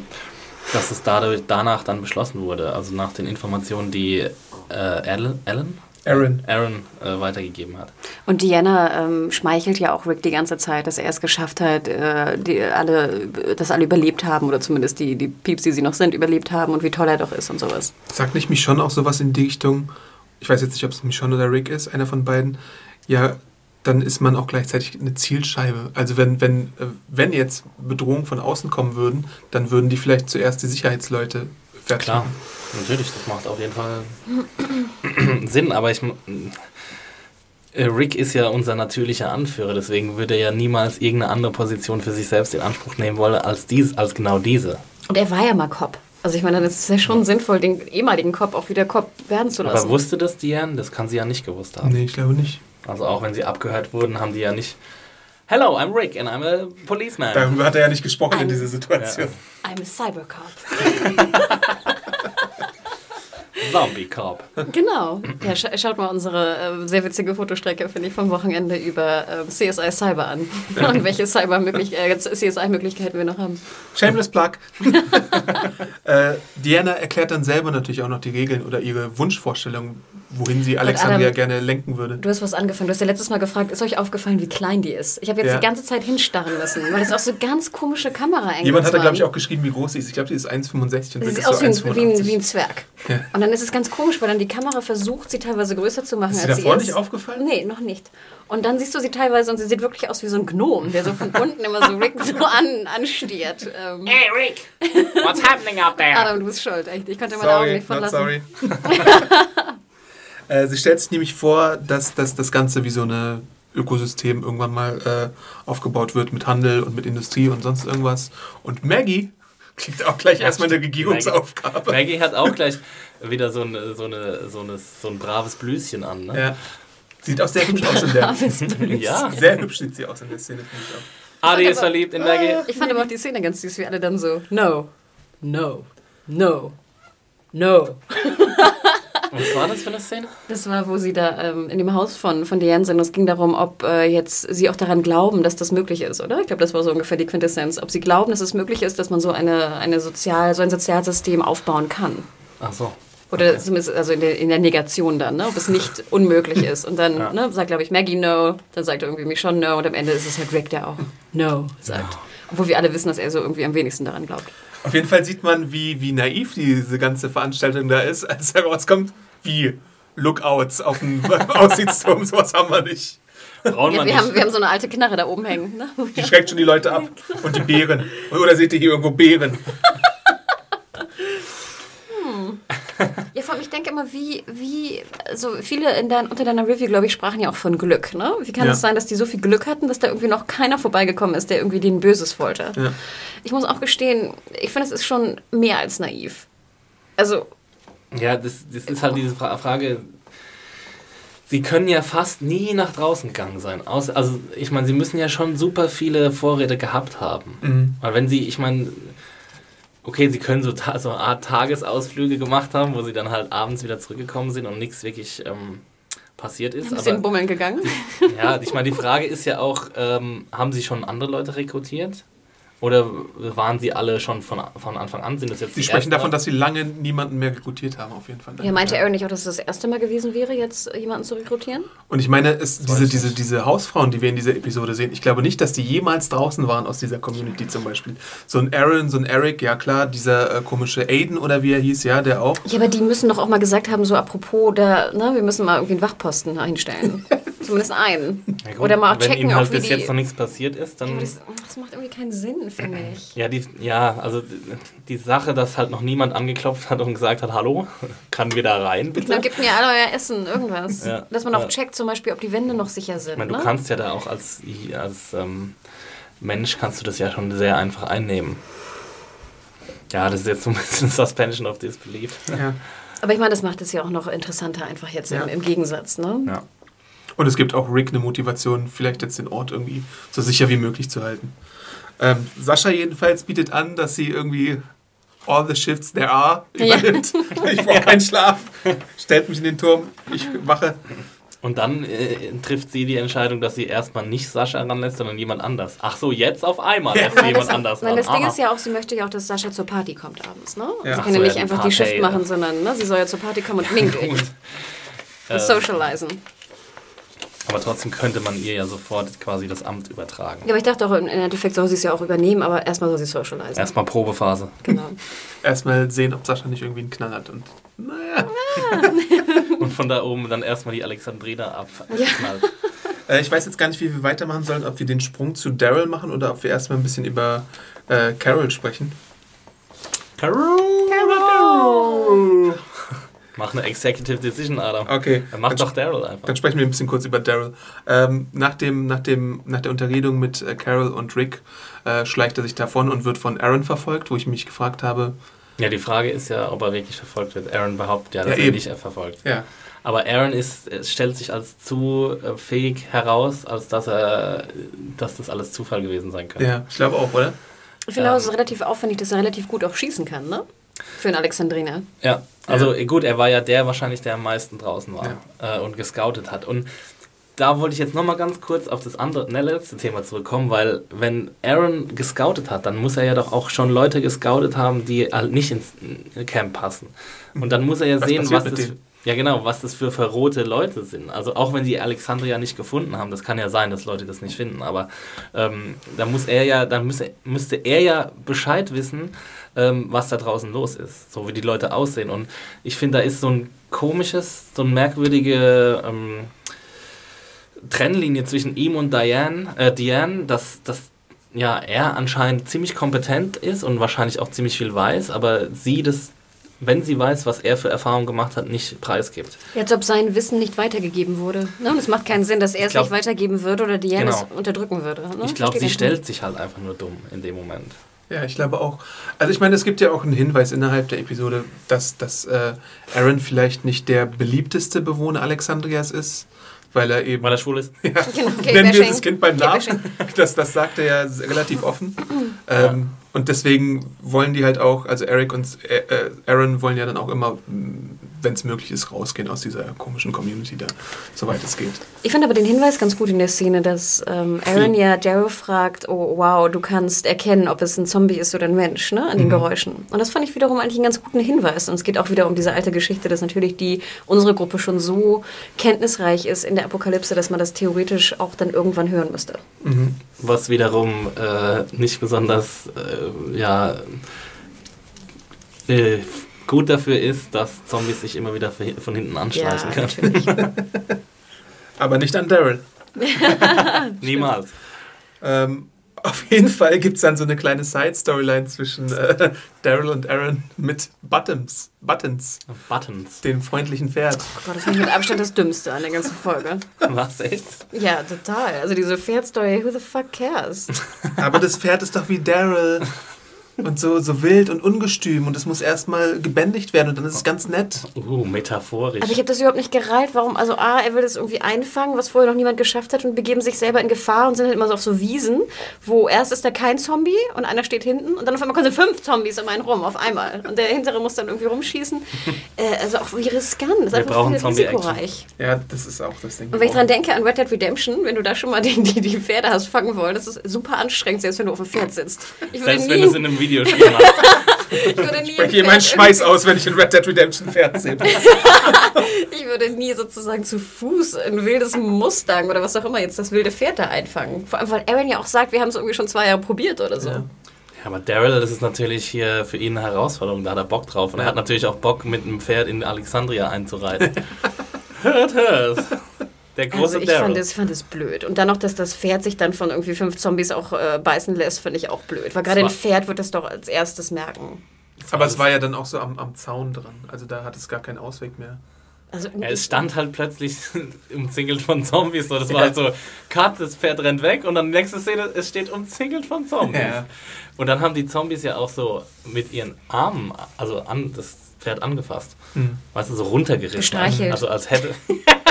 Speaker 3: dass es dadurch, danach dann beschlossen wurde. Also nach den Informationen, die äh, Alan, Alan Aaron, Aaron äh, weitergegeben hat.
Speaker 2: Und Diana ähm, schmeichelt ja auch Rick die ganze Zeit, dass er es geschafft hat, äh, die alle, dass alle überlebt haben oder zumindest die, die Pieps, die sie noch sind, überlebt haben und wie toll er doch ist und sowas.
Speaker 1: Sagt nicht Michonne auch sowas in die Richtung, ich weiß jetzt nicht, ob es Michonne oder Rick ist, einer von beiden, ja, dann ist man auch gleichzeitig eine Zielscheibe. Also wenn, wenn, äh, wenn jetzt Bedrohungen von außen kommen würden, dann würden die vielleicht zuerst die Sicherheitsleute
Speaker 3: fertig Klar. Machen. Natürlich, das macht auf jeden Fall Sinn, aber ich. Äh, Rick ist ja unser natürlicher Anführer, deswegen würde er ja niemals irgendeine andere Position für sich selbst in Anspruch nehmen wollen als, dies, als genau diese.
Speaker 2: Und er war ja mal Cop. Also ich meine, dann ist es ja schon ja. sinnvoll, den ehemaligen Cop auch wieder Cop werden zu lassen.
Speaker 3: Aber wusste das Diane? Das kann sie ja nicht gewusst haben.
Speaker 1: Nee, ich glaube nicht.
Speaker 3: Also auch wenn sie abgehört wurden, haben die ja nicht Hello, I'm Rick and I'm a policeman.
Speaker 1: Darüber hat er ja nicht gesprochen I'm, in dieser Situation.
Speaker 2: Ja. I'm a cybercop.
Speaker 3: Zombie Cop.
Speaker 2: Genau. Ja, sch schaut mal unsere äh, sehr witzige Fotostrecke, finde ich, vom Wochenende über äh, CSI Cyber an. Und welche Cyber-CSI-Möglichkeiten äh, wir noch haben.
Speaker 1: Shameless Plug. äh, Diana erklärt dann selber natürlich auch noch die Regeln oder ihre Wunschvorstellungen, wohin sie Alexandria Adam, gerne lenken würde.
Speaker 2: Du hast was angefangen. Du hast ja letztes Mal gefragt, ist euch aufgefallen, wie klein die ist? Ich habe jetzt ja. die ganze Zeit hinstarren müssen, weil das auch so ganz komische kamera
Speaker 1: Jemand hat da, glaube ich, auch geschrieben, wie groß sie ist. Ich glaube, sie ist 1,65 und
Speaker 2: sie sieht aus so wie, ein, wie, ein, Zwerg. Ja. Und dann ist es ganz komisch, weil dann die Kamera versucht, sie teilweise größer zu machen,
Speaker 1: ist als sie davor nicht aufgefallen?
Speaker 2: Nee, noch nicht. Und dann siehst du sie teilweise und sie sieht wirklich aus wie so ein Gnom, der so von unten immer so Rick so an, anstiert.
Speaker 3: Ähm. Hey Rick, what's happening out there?
Speaker 2: Adam, du bist schuld, echt. Ich konnte meine Augen nicht von lassen. Sorry.
Speaker 1: Äh, sie stellt sich nämlich vor, dass, dass das Ganze wie so ein Ökosystem irgendwann mal äh, aufgebaut wird mit Handel und mit Industrie und sonst irgendwas. Und Maggie kriegt auch gleich ja, erstmal eine Regierungsaufgabe.
Speaker 3: Maggie, Maggie, hat auch gleich wieder so, eine, so, eine, so, eine, so ein braves Blüschen an. Ne? Ja.
Speaker 1: Sieht auch sehr hübsch aus in der. ja. Sehr hübsch sieht sie aus in der Szene, finde ich auch.
Speaker 3: Adi ist verliebt in Maggie.
Speaker 2: Ich fand aber auch die Szene ganz süß, wie alle dann so, no, no, no, no.
Speaker 3: Was war das für eine Szene?
Speaker 2: Das war, wo sie da ähm, in dem Haus von, von Diane sind. Es ging darum, ob äh, jetzt sie auch daran glauben, dass das möglich ist, oder? Ich glaube, das war so ungefähr die Quintessenz. Ob sie glauben, dass es möglich ist, dass man so, eine, eine Sozial, so ein Sozialsystem aufbauen kann.
Speaker 3: Ach so.
Speaker 2: Oder okay. zumindest also in der, in der Negation dann, ne? ob es nicht unmöglich ist. Und dann ja. ne, sagt, glaube ich, Maggie no, dann sagt irgendwie mich schon no und am Ende ist es halt Rick, der auch no sagt. No. Obwohl wir alle wissen, dass er so irgendwie am wenigsten daran glaubt.
Speaker 1: Auf jeden Fall sieht man, wie, wie naiv diese ganze Veranstaltung da ist, als herauskommt, wie Lookouts auf dem Aussichtsturm, sowas haben wir nicht.
Speaker 2: Ja, wir, haben, wir haben so eine alte Knarre da oben hängen. Ne?
Speaker 1: Die schreckt schon die Leute ab. Und die Beeren. Oder seht ihr hier irgendwo Beeren?
Speaker 2: Ja, vor allem, ich denke immer, wie, wie, so viele in dein, unter deiner Review, glaube ich, sprachen ja auch von Glück. Ne? Wie kann es ja. sein, dass die so viel Glück hatten, dass da irgendwie noch keiner vorbeigekommen ist, der irgendwie denen Böses wollte? Ja. Ich muss auch gestehen, ich finde, es ist schon mehr als naiv. Also,
Speaker 3: ja, das, das ist halt diese Frage. Sie können ja fast nie nach draußen gegangen sein. also, ich meine, sie müssen ja schon super viele Vorräte gehabt haben. Mhm. Weil wenn sie, ich meine, okay, sie können so, ta so eine Art Tagesausflüge gemacht haben, wo sie dann halt abends wieder zurückgekommen sind und nichts wirklich ähm, passiert ist.
Speaker 2: Ein bisschen bummeln gegangen.
Speaker 3: Ja, ich meine, die Frage ist ja auch, ähm, haben Sie schon andere Leute rekrutiert? Oder waren sie alle schon von, von Anfang an? Sind das
Speaker 1: jetzt sie sprechen davon, dass sie lange niemanden mehr rekrutiert haben, auf jeden Fall.
Speaker 2: Ja, meinte Aaron nicht auch, dass es das erste Mal gewesen wäre, jetzt jemanden zu rekrutieren?
Speaker 1: Und ich meine, es, diese, diese, diese Hausfrauen, die wir in dieser Episode sehen, ich glaube nicht, dass die jemals draußen waren aus dieser Community zum Beispiel. So ein Aaron, so ein Eric, ja klar, dieser äh, komische Aiden oder wie er hieß, ja, der auch.
Speaker 2: Ja, aber die müssen doch auch mal gesagt haben, so apropos, da, ne, wir müssen mal irgendwie einen Wachposten einstellen. Zumindest einen. Ja, Oder mal auch
Speaker 3: wenn checken, ihm halt bis jetzt noch nichts passiert ist, dann.
Speaker 2: Ja, das, das, macht irgendwie keinen Sinn, finde ich.
Speaker 3: Ja, die, ja, also die Sache, dass halt noch niemand angeklopft hat und gesagt hat, hallo, kann wir da rein,
Speaker 2: bitte? Dann gibt mir alle euer Essen, irgendwas. Ja, dass man auch checkt, zum Beispiel, ob die Wände noch sicher sind. Ich
Speaker 3: meine, ne? du kannst ja da auch als, als ähm, Mensch kannst du das ja schon sehr einfach einnehmen. Ja, das ist jetzt so ein bisschen Suspension of Disbelief. Ja.
Speaker 2: Aber ich meine, das macht es ja auch noch interessanter, einfach jetzt ja. im, im, Gegensatz. Ne? Ja.
Speaker 1: Und es gibt auch Rick eine Motivation, vielleicht jetzt den Ort irgendwie so sicher wie möglich zu halten. Ähm, Sascha jedenfalls bietet an, dass sie irgendwie all the shifts there are übernimmt. Ja. Ich brauche keinen Schlaf. Stellt mich in den Turm, ich wache.
Speaker 3: Und dann äh, trifft sie die Entscheidung, dass sie erstmal nicht Sascha ranlässt, sondern jemand anders. Ach so, jetzt auf einmal lässt sie jemand
Speaker 2: das,
Speaker 3: anders
Speaker 2: ran. das Ding ist ja auch, sie möchte ja auch, dass Sascha zur Party kommt abends. Ne? Ja. Sie kann ja nicht einfach die Shift machen, sondern ne, sie soll ja zur Party kommen und mingeln. und äh, socialisen.
Speaker 3: Aber trotzdem könnte man ihr ja sofort quasi das Amt übertragen.
Speaker 2: Ja, aber ich dachte auch, im Endeffekt soll sie es ja auch übernehmen, aber erstmal soll sie socialisen.
Speaker 3: Erstmal Probephase.
Speaker 2: Genau.
Speaker 1: erstmal sehen, ob Sascha nicht irgendwie einen Knall hat und naja.
Speaker 3: und von da oben dann erstmal die Alexandrina abknallt.
Speaker 1: Ja. Äh, ich weiß jetzt gar nicht, wie wir weitermachen sollen, ob wir den Sprung zu Daryl machen oder ob wir erstmal ein bisschen über äh, Carol sprechen.
Speaker 3: Carol! Carol! Mach eine Executive Decision, Adam.
Speaker 1: Okay.
Speaker 3: Dann mach doch Daryl einfach.
Speaker 1: Dann sprechen wir ein bisschen kurz über Daryl. Ähm, nach, dem, nach, dem, nach der Unterredung mit äh, Carol und Rick äh, schleicht er sich davon und wird von Aaron verfolgt, wo ich mich gefragt habe.
Speaker 3: Ja, die Frage ist ja, ob er wirklich verfolgt wird. Aaron behauptet ja, dass ja, er nicht verfolgt.
Speaker 1: Ja.
Speaker 3: Aber Aaron ist, stellt sich als zu äh, fähig heraus, als dass er, dass das alles Zufall gewesen sein könnte.
Speaker 1: Ja, ich glaube auch, oder?
Speaker 2: Ich finde ähm, auch, es ist relativ aufwendig, dass er relativ gut auch schießen kann, ne? Für einen Alexandriner.
Speaker 3: Ja, also ja. gut, er war ja der wahrscheinlich, der am meisten draußen war ja. äh, und gescoutet hat. Und da wollte ich jetzt nochmal ganz kurz auf das andere, ne, letzte Thema zurückkommen, weil wenn Aaron gescoutet hat, dann muss er ja doch auch schon Leute gescoutet haben, die halt nicht ins Camp passen. Und dann muss er ja was sehen, was das, ja genau, was das für verrohte Leute sind. Also auch wenn sie Alexandria nicht gefunden haben, das kann ja sein, dass Leute das nicht finden, aber ähm, da muss er ja, dann müsste, müsste er ja Bescheid wissen, ähm, was da draußen los ist, so wie die Leute aussehen. Und ich finde, da ist so ein komisches, so eine merkwürdige ähm, Trennlinie zwischen ihm und Diane, äh, Diane dass, dass ja, er anscheinend ziemlich kompetent ist und wahrscheinlich auch ziemlich viel weiß, aber sie das wenn sie weiß, was er für Erfahrungen gemacht hat, nicht preisgibt.
Speaker 2: Als ob sein Wissen nicht weitergegeben wurde. Ne? Und es macht keinen Sinn, dass er glaub, es nicht weitergeben würde oder Diane genau. es unterdrücken würde. Ne?
Speaker 3: Ich glaube, sie stellt sich halt einfach nur dumm in dem Moment.
Speaker 1: Ja, ich glaube auch. Also ich meine, es gibt ja auch einen Hinweis innerhalb der Episode, dass, dass äh, Aaron vielleicht nicht der beliebteste Bewohner Alexandrias ist, weil er eben...
Speaker 3: Weil er schwul ist.
Speaker 1: Ja, genau, nennen wir das Kind beim Namen. Das, das sagt er ja relativ offen. ähm, und deswegen wollen die halt auch, also Eric und äh, äh, Aaron wollen ja dann auch immer wenn es möglich ist, rausgehen aus dieser komischen Community da, soweit es geht.
Speaker 2: Ich fand aber den Hinweis ganz gut in der Szene, dass ähm, Aaron ja Daryl fragt, oh wow, du kannst erkennen, ob es ein Zombie ist oder ein Mensch, ne, an den mhm. Geräuschen. Und das fand ich wiederum eigentlich einen ganz guten Hinweis. Und es geht auch wieder um diese alte Geschichte, dass natürlich die, unsere Gruppe schon so kenntnisreich ist in der Apokalypse, dass man das theoretisch auch dann irgendwann hören müsste.
Speaker 3: Mhm. Was wiederum äh, nicht besonders, äh, ja, äh, gut dafür ist, dass Zombies sich immer wieder von hinten anschleichen ja, können.
Speaker 1: Aber nicht an Daryl.
Speaker 3: Niemals.
Speaker 1: ähm, auf jeden Fall gibt es dann so eine kleine Side-Storyline zwischen äh, Daryl und Aaron mit Buttons. Buttons.
Speaker 3: Buttons.
Speaker 1: Den freundlichen Pferd.
Speaker 2: Oh Gott, das ist mit Abstand das Dümmste an der ganzen Folge.
Speaker 3: Was, echt?
Speaker 2: Ja, total. Also diese Pferdstory, who the fuck cares?
Speaker 1: Aber das Pferd ist doch wie Daryl. Und so, so wild und ungestüm und es muss erstmal gebändigt werden und dann ist es ganz nett.
Speaker 3: Uh, metaphorisch.
Speaker 2: Aber ich habe das überhaupt nicht gereilt. Warum? Also A, er will das irgendwie einfangen, was vorher noch niemand geschafft hat und begeben sich selber in Gefahr und sind halt immer so auf so Wiesen, wo erst ist da kein Zombie und einer steht hinten und dann auf einmal kommen so fünf Zombies um einen rum auf einmal und der hintere muss dann irgendwie rumschießen. äh, also auch wie riskant. Das ist
Speaker 3: Wir
Speaker 2: einfach
Speaker 3: brauchen
Speaker 2: viel
Speaker 3: Zombie-Action.
Speaker 1: Ja, das ist auch das Ding.
Speaker 2: Und wenn ich dran denke an Red Dead Redemption, wenn du da schon mal die, die, die Pferde hast fangen wollen, das ist super anstrengend, selbst wenn du auf dem Pferd sitzt. Ich würde
Speaker 3: Selbst wenn
Speaker 2: nie,
Speaker 3: Videospiel machst.
Speaker 2: ich würde nie,
Speaker 1: Ich hier meinen Schweiß aus, wenn ich in Red Dead Redemption Pferd sehe.
Speaker 2: Ich würde nie sozusagen zu Fuß ein wildes Mustang oder was auch immer jetzt das wilde Pferd da einfangen. Vor allem, weil Aaron ja auch sagt, wir haben es irgendwie schon zwei Jahre probiert oder so.
Speaker 1: Ja.
Speaker 3: Ja, aber Daryl, das ist natürlich hier für ihn eine Herausforderung, da hat er Bock drauf. Und er hat natürlich auch Bock, mit einem Pferd in Alexandria einzureiten. hört, hört. Der große
Speaker 2: Also ich fand, das, ich fand das blöd. Und dann noch, dass das Pferd sich dann von irgendwie fünf Zombies auch äh, beißen lässt, finde ich auch blöd. Weil gerade ein Pferd wird das doch als erstes merken.
Speaker 1: Aber es war ja dann auch so am, am Zaun dran. Also da hat es gar keinen Ausweg mehr.
Speaker 2: Also,
Speaker 3: Ja, es stand halt plötzlich umzingelt von Zombies. So. Das war halt so, Cut, das Pferd rennt weg und dann nächste Szene, es steht umzingelt von Zombies.
Speaker 1: Ja.
Speaker 3: Und dann haben die Zombies ja auch so mit ihren Armen, also an das Pferd angefasst.
Speaker 1: Hm.
Speaker 3: Weißt du, so runtergerissen.
Speaker 2: Gestreichelt.
Speaker 3: Also als hätte...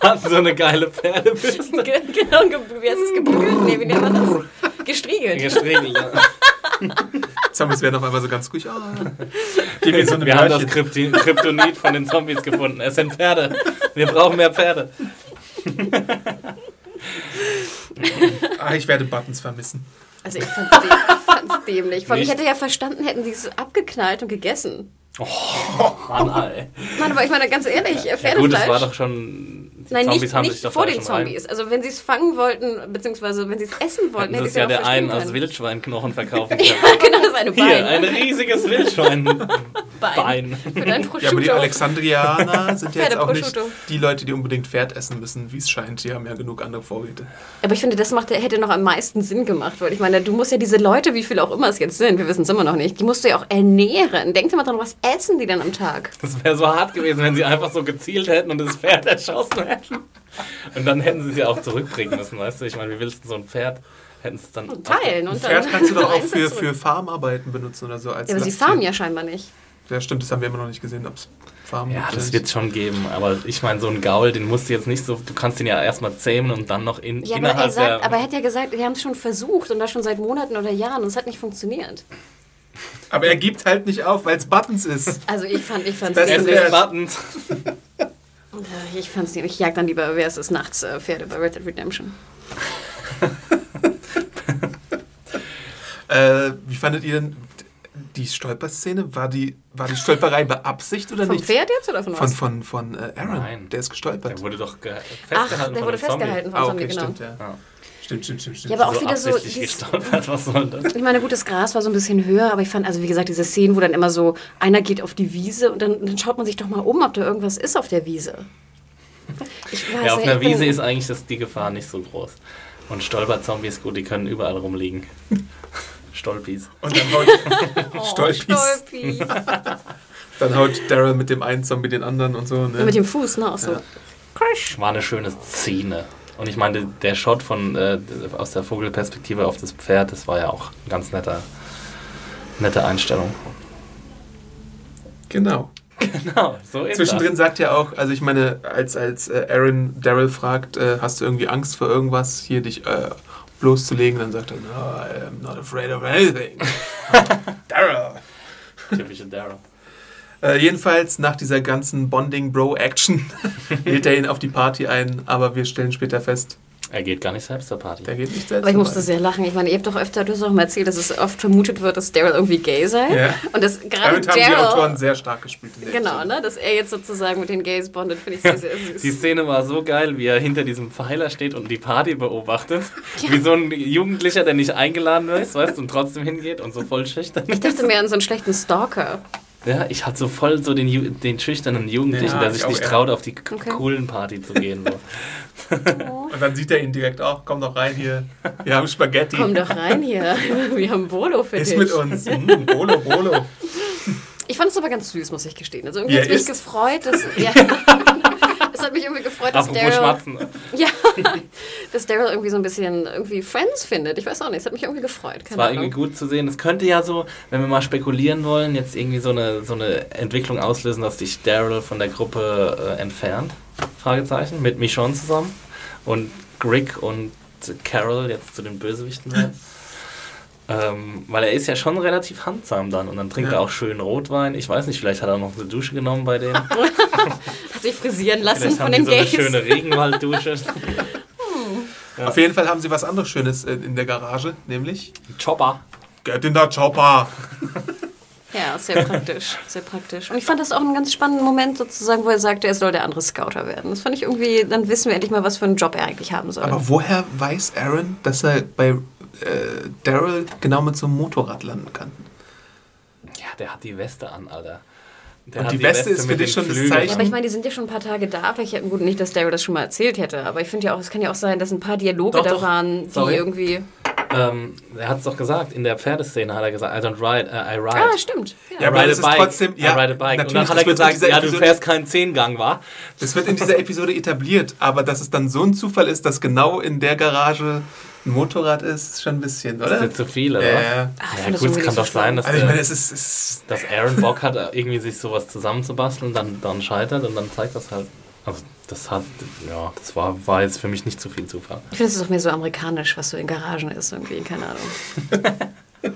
Speaker 3: Hatten so eine geile Pferdebüste.
Speaker 2: Ge- genau, ge wie heißt es? Gebügelt? Nee, wie nennt man das? Gestriegelt.
Speaker 3: Gestriegelt. ja.
Speaker 1: Zombies werden auf einmal so ganz ruhig. Ah. Gib mir so
Speaker 3: Wir haben das. Krypti Kryptonit von den Zombies gefunden. Es sind Pferde. Wir brauchen mehr Pferde.
Speaker 1: Ah, ich werde Buttons vermissen.
Speaker 2: Also ich fand's, däm fand's dämlich. Vor allem, ich hätte ja verstanden, hätten sie es abgeknallt und gegessen.
Speaker 3: Mann, ey.
Speaker 2: Nein, aber ich meine, ganz ehrlich, äh,
Speaker 3: Ja,
Speaker 2: Pferdefleisch...
Speaker 3: gut, das war doch schon. Die
Speaker 2: Nein,
Speaker 3: Zombies
Speaker 2: nicht,
Speaker 3: haben
Speaker 2: nicht
Speaker 3: sich doch
Speaker 2: vor den Zombies. Also wenn sie es fangen wollten, beziehungsweise wenn sie es essen wollten,
Speaker 3: Hätten
Speaker 2: hätte
Speaker 3: sie
Speaker 2: ich
Speaker 3: es ja der einen
Speaker 2: können.
Speaker 3: Wildschweinknochen verkaufen können.
Speaker 2: Ja, genau, das ist eine Bein.
Speaker 3: Hier, ein riesiges Wildschweinbein.
Speaker 2: Bein. Für dein Prosciutto.
Speaker 1: Ja, aber die Alexandrianer sind ja jetzt auch nicht die Leute, die unbedingt Pferd essen müssen, wie es scheint. Die haben ja genug andere Vorräte.
Speaker 2: Aber ich finde, das macht, hätte noch am meisten Sinn gemacht. Weil ich meine, du musst ja diese Leute, wie viele auch immer es jetzt sind, wir wissen es immer noch nicht, die musst du ja auch ernähren. Denk dir mal dran, was essen die denn am Tag?
Speaker 3: Das wäre so hart gewesen, wenn sie einfach so gezielt hätten und das Pferd erschossen hätten. Und dann hätten sie es ja auch zurückbringen müssen, weißt du? Ich meine, wie willst du so ein Pferd? Hätten es dann.
Speaker 2: Teilen und
Speaker 1: Ein
Speaker 2: dann.
Speaker 1: Pferd kannst du doch auch für, für Farmarbeiten benutzen oder so. Als
Speaker 2: Ja, aber sie farmen ja scheinbar nicht.
Speaker 1: Ja, stimmt, das haben wir immer noch nicht gesehen, ob es Farmen
Speaker 3: Ja, das wird
Speaker 1: nicht.
Speaker 3: schon geben, aber ich meine, so ein Gaul, den musst du jetzt nicht so, du kannst ihn ja erstmal zähmen und dann noch in,
Speaker 2: Ja, aber er,
Speaker 3: innerhalb
Speaker 2: sagt,
Speaker 3: der...
Speaker 2: aber er hat ja gesagt, wir haben es schon versucht und das schon seit Monaten oder Jahren und es hat nicht funktioniert.
Speaker 1: Aber er gibt halt nicht auf, weil es Buttons ist.
Speaker 2: Also ich fand, ich
Speaker 3: es
Speaker 1: ist
Speaker 2: dämlich.
Speaker 1: der-
Speaker 3: ist Buttons.
Speaker 2: Äh, Ich fand's nicht. Ich jag dann lieber, wer ist es nachts äh, Pferde bei Red Dead Redemption.
Speaker 1: Äh, wie fandet ihr denn die Stolperszene? War die, war die Stolperei beabsichtigt oder
Speaker 2: Vom
Speaker 1: nicht?
Speaker 2: Pferd jetzt oder von
Speaker 1: Von,
Speaker 2: was?
Speaker 1: von, von äh, Aaron.
Speaker 3: Nein.
Speaker 1: Der ist gestolpert.
Speaker 3: Der wurde doch ge
Speaker 2: Ach,
Speaker 3: festgehalten
Speaker 2: der
Speaker 3: von
Speaker 2: wurde festgehalten vom
Speaker 1: ah,
Speaker 2: Zombie,
Speaker 1: okay,
Speaker 2: genau.
Speaker 1: stimmt, ja.
Speaker 3: Ja.
Speaker 1: Stimmt, stimmt, stimmt, stimmt.
Speaker 2: Ja, aber auch
Speaker 3: so
Speaker 2: wieder so dies-
Speaker 3: gestolpert, was soll das?
Speaker 2: Ich meine, gut, das Gras war so ein bisschen höher, aber ich fand, also wie gesagt, diese Szenen, wo dann immer so, einer geht auf die Wiese und dann, dann schaut man sich doch mal um, ob da irgendwas ist auf der Wiese. Ich weiß
Speaker 3: Ja, auf einer Wiese ist eigentlich das, die Gefahr nicht so groß. Und Stolperzombies, gut, die können überall rumliegen. Stolpis.
Speaker 1: Und dann haut,
Speaker 2: Oh,
Speaker 1: Stolpis.
Speaker 2: Stolpi.
Speaker 1: dann haut Daryl mit dem einen Zombie den anderen und so. Ne?
Speaker 2: Ja, mit dem Fuß, ne? Auch so.
Speaker 1: Ja.
Speaker 2: Crash.
Speaker 3: War eine schöne Szene. Und ich meine, der Shot von, äh, aus der Vogelperspektive auf das Pferd, das war ja auch eine ganz netter, nette Einstellung.
Speaker 1: Genau.
Speaker 3: Genau, so ist
Speaker 1: Zwischendrin
Speaker 3: das.
Speaker 1: sagt ja auch, also ich meine, als, als äh, Aaron Daryl fragt, äh, hast du irgendwie Angst vor irgendwas, hier dich äh, bloßzulegen, dann sagt er, no, I am not afraid of anything. Daryl.
Speaker 3: Typische Daryl.
Speaker 1: Äh, jedenfalls nach dieser ganzen Bonding-Bro-Action lädt er ihn auf die Party ein, aber wir stellen später fest,
Speaker 3: Er geht gar nicht selbst zur Party.
Speaker 1: der geht nicht selbst.
Speaker 2: Aber ich musste sehr lachen. Ich meine, ihr habt doch öfter, du hast auch mal erzählt, dass es oft vermutet wird, dass Daryl irgendwie gay sei.
Speaker 1: Ja.
Speaker 2: Und das gerade
Speaker 1: Damit haben die Autoren sehr stark gespielt. In der
Speaker 2: genau, ne, dass er jetzt sozusagen mit den Gays bondet, finde ich sehr, sehr süß.
Speaker 3: Die Szene war so geil, wie er hinter diesem Pfeiler steht und die Party beobachtet. Wie so ein Jugendlicher, der nicht eingeladen ist, weißt du, und trotzdem hingeht und so voll schüchtern
Speaker 2: Ich dachte mehr an so einen schlechten Stalker.
Speaker 3: Ja, ich hatte so voll so den, Ju den schüchternen Jugendlichen,
Speaker 1: Ja,
Speaker 3: der
Speaker 1: ich
Speaker 3: sich nicht
Speaker 1: ja.
Speaker 3: traut, auf die
Speaker 2: Okay.
Speaker 3: coolen Party zu gehen. So.
Speaker 1: Und dann sieht er ihn direkt auch, komm doch rein hier, wir haben Spaghetti.
Speaker 2: Komm doch rein hier. Wir haben Bolo für
Speaker 1: Ist
Speaker 2: dich.
Speaker 1: mit uns. Mm, Bolo, Bolo.
Speaker 2: Ich fand es aber ganz süß, muss ich gestehen. Also irgendwie
Speaker 1: Ja,
Speaker 2: hat mich
Speaker 1: ist.
Speaker 2: gefreut, dass. Ja, hat mich irgendwie gefreut, dass Daryl.
Speaker 3: Schmatzen.
Speaker 2: Ja, dass Daryl irgendwie so ein bisschen irgendwie Friends findet. Ich weiß auch nicht, es hat mich irgendwie gefreut.
Speaker 3: Es war Ahnung. irgendwie gut zu sehen. Es könnte ja so, wenn wir mal spekulieren wollen, jetzt irgendwie so eine, so eine Entwicklung auslösen, dass sich Daryl von der Gruppe äh, entfernt. Fragezeichen. Mit Michonne zusammen. Und Rick und Carol jetzt zu den Bösewichten werden. Ähm, weil er ist ja schon relativ handsam dann und dann trinkt ja. er auch schön Rotwein. Ich weiß nicht, vielleicht hat er noch eine Dusche genommen bei dem.
Speaker 2: sich frisieren lassen von den
Speaker 3: so Gays. eine schöne Regenwalddusche. hm.
Speaker 1: ja. Auf jeden Fall haben sie was anderes Schönes in der Garage, nämlich
Speaker 3: Chopper.
Speaker 1: Get in der Chopper.
Speaker 2: Ja, sehr praktisch, sehr praktisch. Und ich fand das auch einen ganz spannenden Moment sozusagen, wo er sagte, er soll der andere Scouter werden. Das fand ich irgendwie, dann wissen wir endlich mal, was für einen Job er eigentlich haben soll.
Speaker 1: Aber woher weiß Aaron, dass er bei äh, Daryl genau mit so einem Motorrad landen kann?
Speaker 3: Ja, der hat die Weste an, Alter.
Speaker 1: Der und die, die Weste, Weste, ist für dich schon das Zeichen. Ja,
Speaker 2: aber ich meine, die sind ja schon ein paar Tage da. Aber ich, gut, nicht, dass Daryl das schon mal erzählt hätte. Aber ich finde ja auch, es kann ja auch sein, dass ein paar Dialoge doch, da doch. waren, die Sorry. irgendwie.
Speaker 3: Ähm, er hat es doch gesagt, in der Pferdeszene hat er gesagt, I don't ride, uh, I ride.
Speaker 2: Ah, stimmt.
Speaker 1: Ja, ja aber ride a bike, trotzdem, ja,
Speaker 3: I ride a bike. Und dann hat er gesagt, ja, du fährst keinen Zehngang, war.
Speaker 1: Das wird in dieser Episode etabliert, aber dass es dann so ein Zufall ist, dass genau in der Garage ein Motorrad ist, ist schon ein bisschen, oder?
Speaker 3: Das ist zu viel, oder?
Speaker 1: Ja,
Speaker 3: Ach, ja gut, es kann doch sein, dass,
Speaker 1: also ich meine, es ist, es
Speaker 3: dass Aaron Bock hat, irgendwie sich sowas zusammenzubasteln, dann, dann scheitert und dann zeigt das halt. Also das hat, ja, das war, war jetzt für mich nicht zu viel Zufall.
Speaker 2: Ich finde, es ist auch mehr so amerikanisch, was so in Garagen ist, irgendwie, keine Ahnung.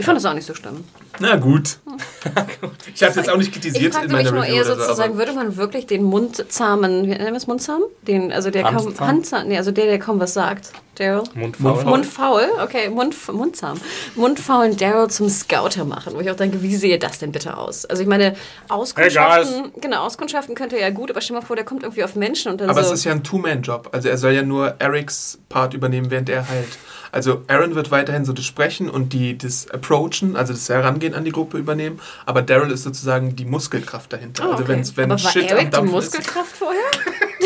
Speaker 2: Ich fand das auch nicht so schlimm.
Speaker 1: Na gut. ich habe es jetzt auch nicht kritisiert
Speaker 2: ich in meiner mich nur eher sozusagen, so, würde man wirklich den mundzahmen, wie nennen wir es Mundzahmen? Den, also der kaum, Handzahn, nee, also der, der kaum was sagt. Daryl.
Speaker 3: Mundfaul.
Speaker 2: Mundfaul, okay, Mund, Mundzahm. Mundfaulen Daryl zum Scouter machen, wo ich auch denke, wie sehe das denn bitte aus? Also ich meine, Auskundschaften, hey genau, Auskundschaften könnte er ja gut, aber stell dir mal vor, der kommt irgendwie auf Menschen und dann
Speaker 1: Aber
Speaker 2: so
Speaker 1: es ist ja ein Two-Man-Job. Also er soll ja nur Erics Part übernehmen, während er heilt. Also Aaron wird weiterhin so das Sprechen und die, das Approachen, also das Herangehen an die Gruppe übernehmen, aber Daryl ist sozusagen die Muskelkraft dahinter.
Speaker 2: Oh,
Speaker 1: also
Speaker 2: okay.
Speaker 1: wenn's, wenn
Speaker 2: aber war
Speaker 1: Shit
Speaker 2: Eric am Dampf die Muskelkraft ist. vorher?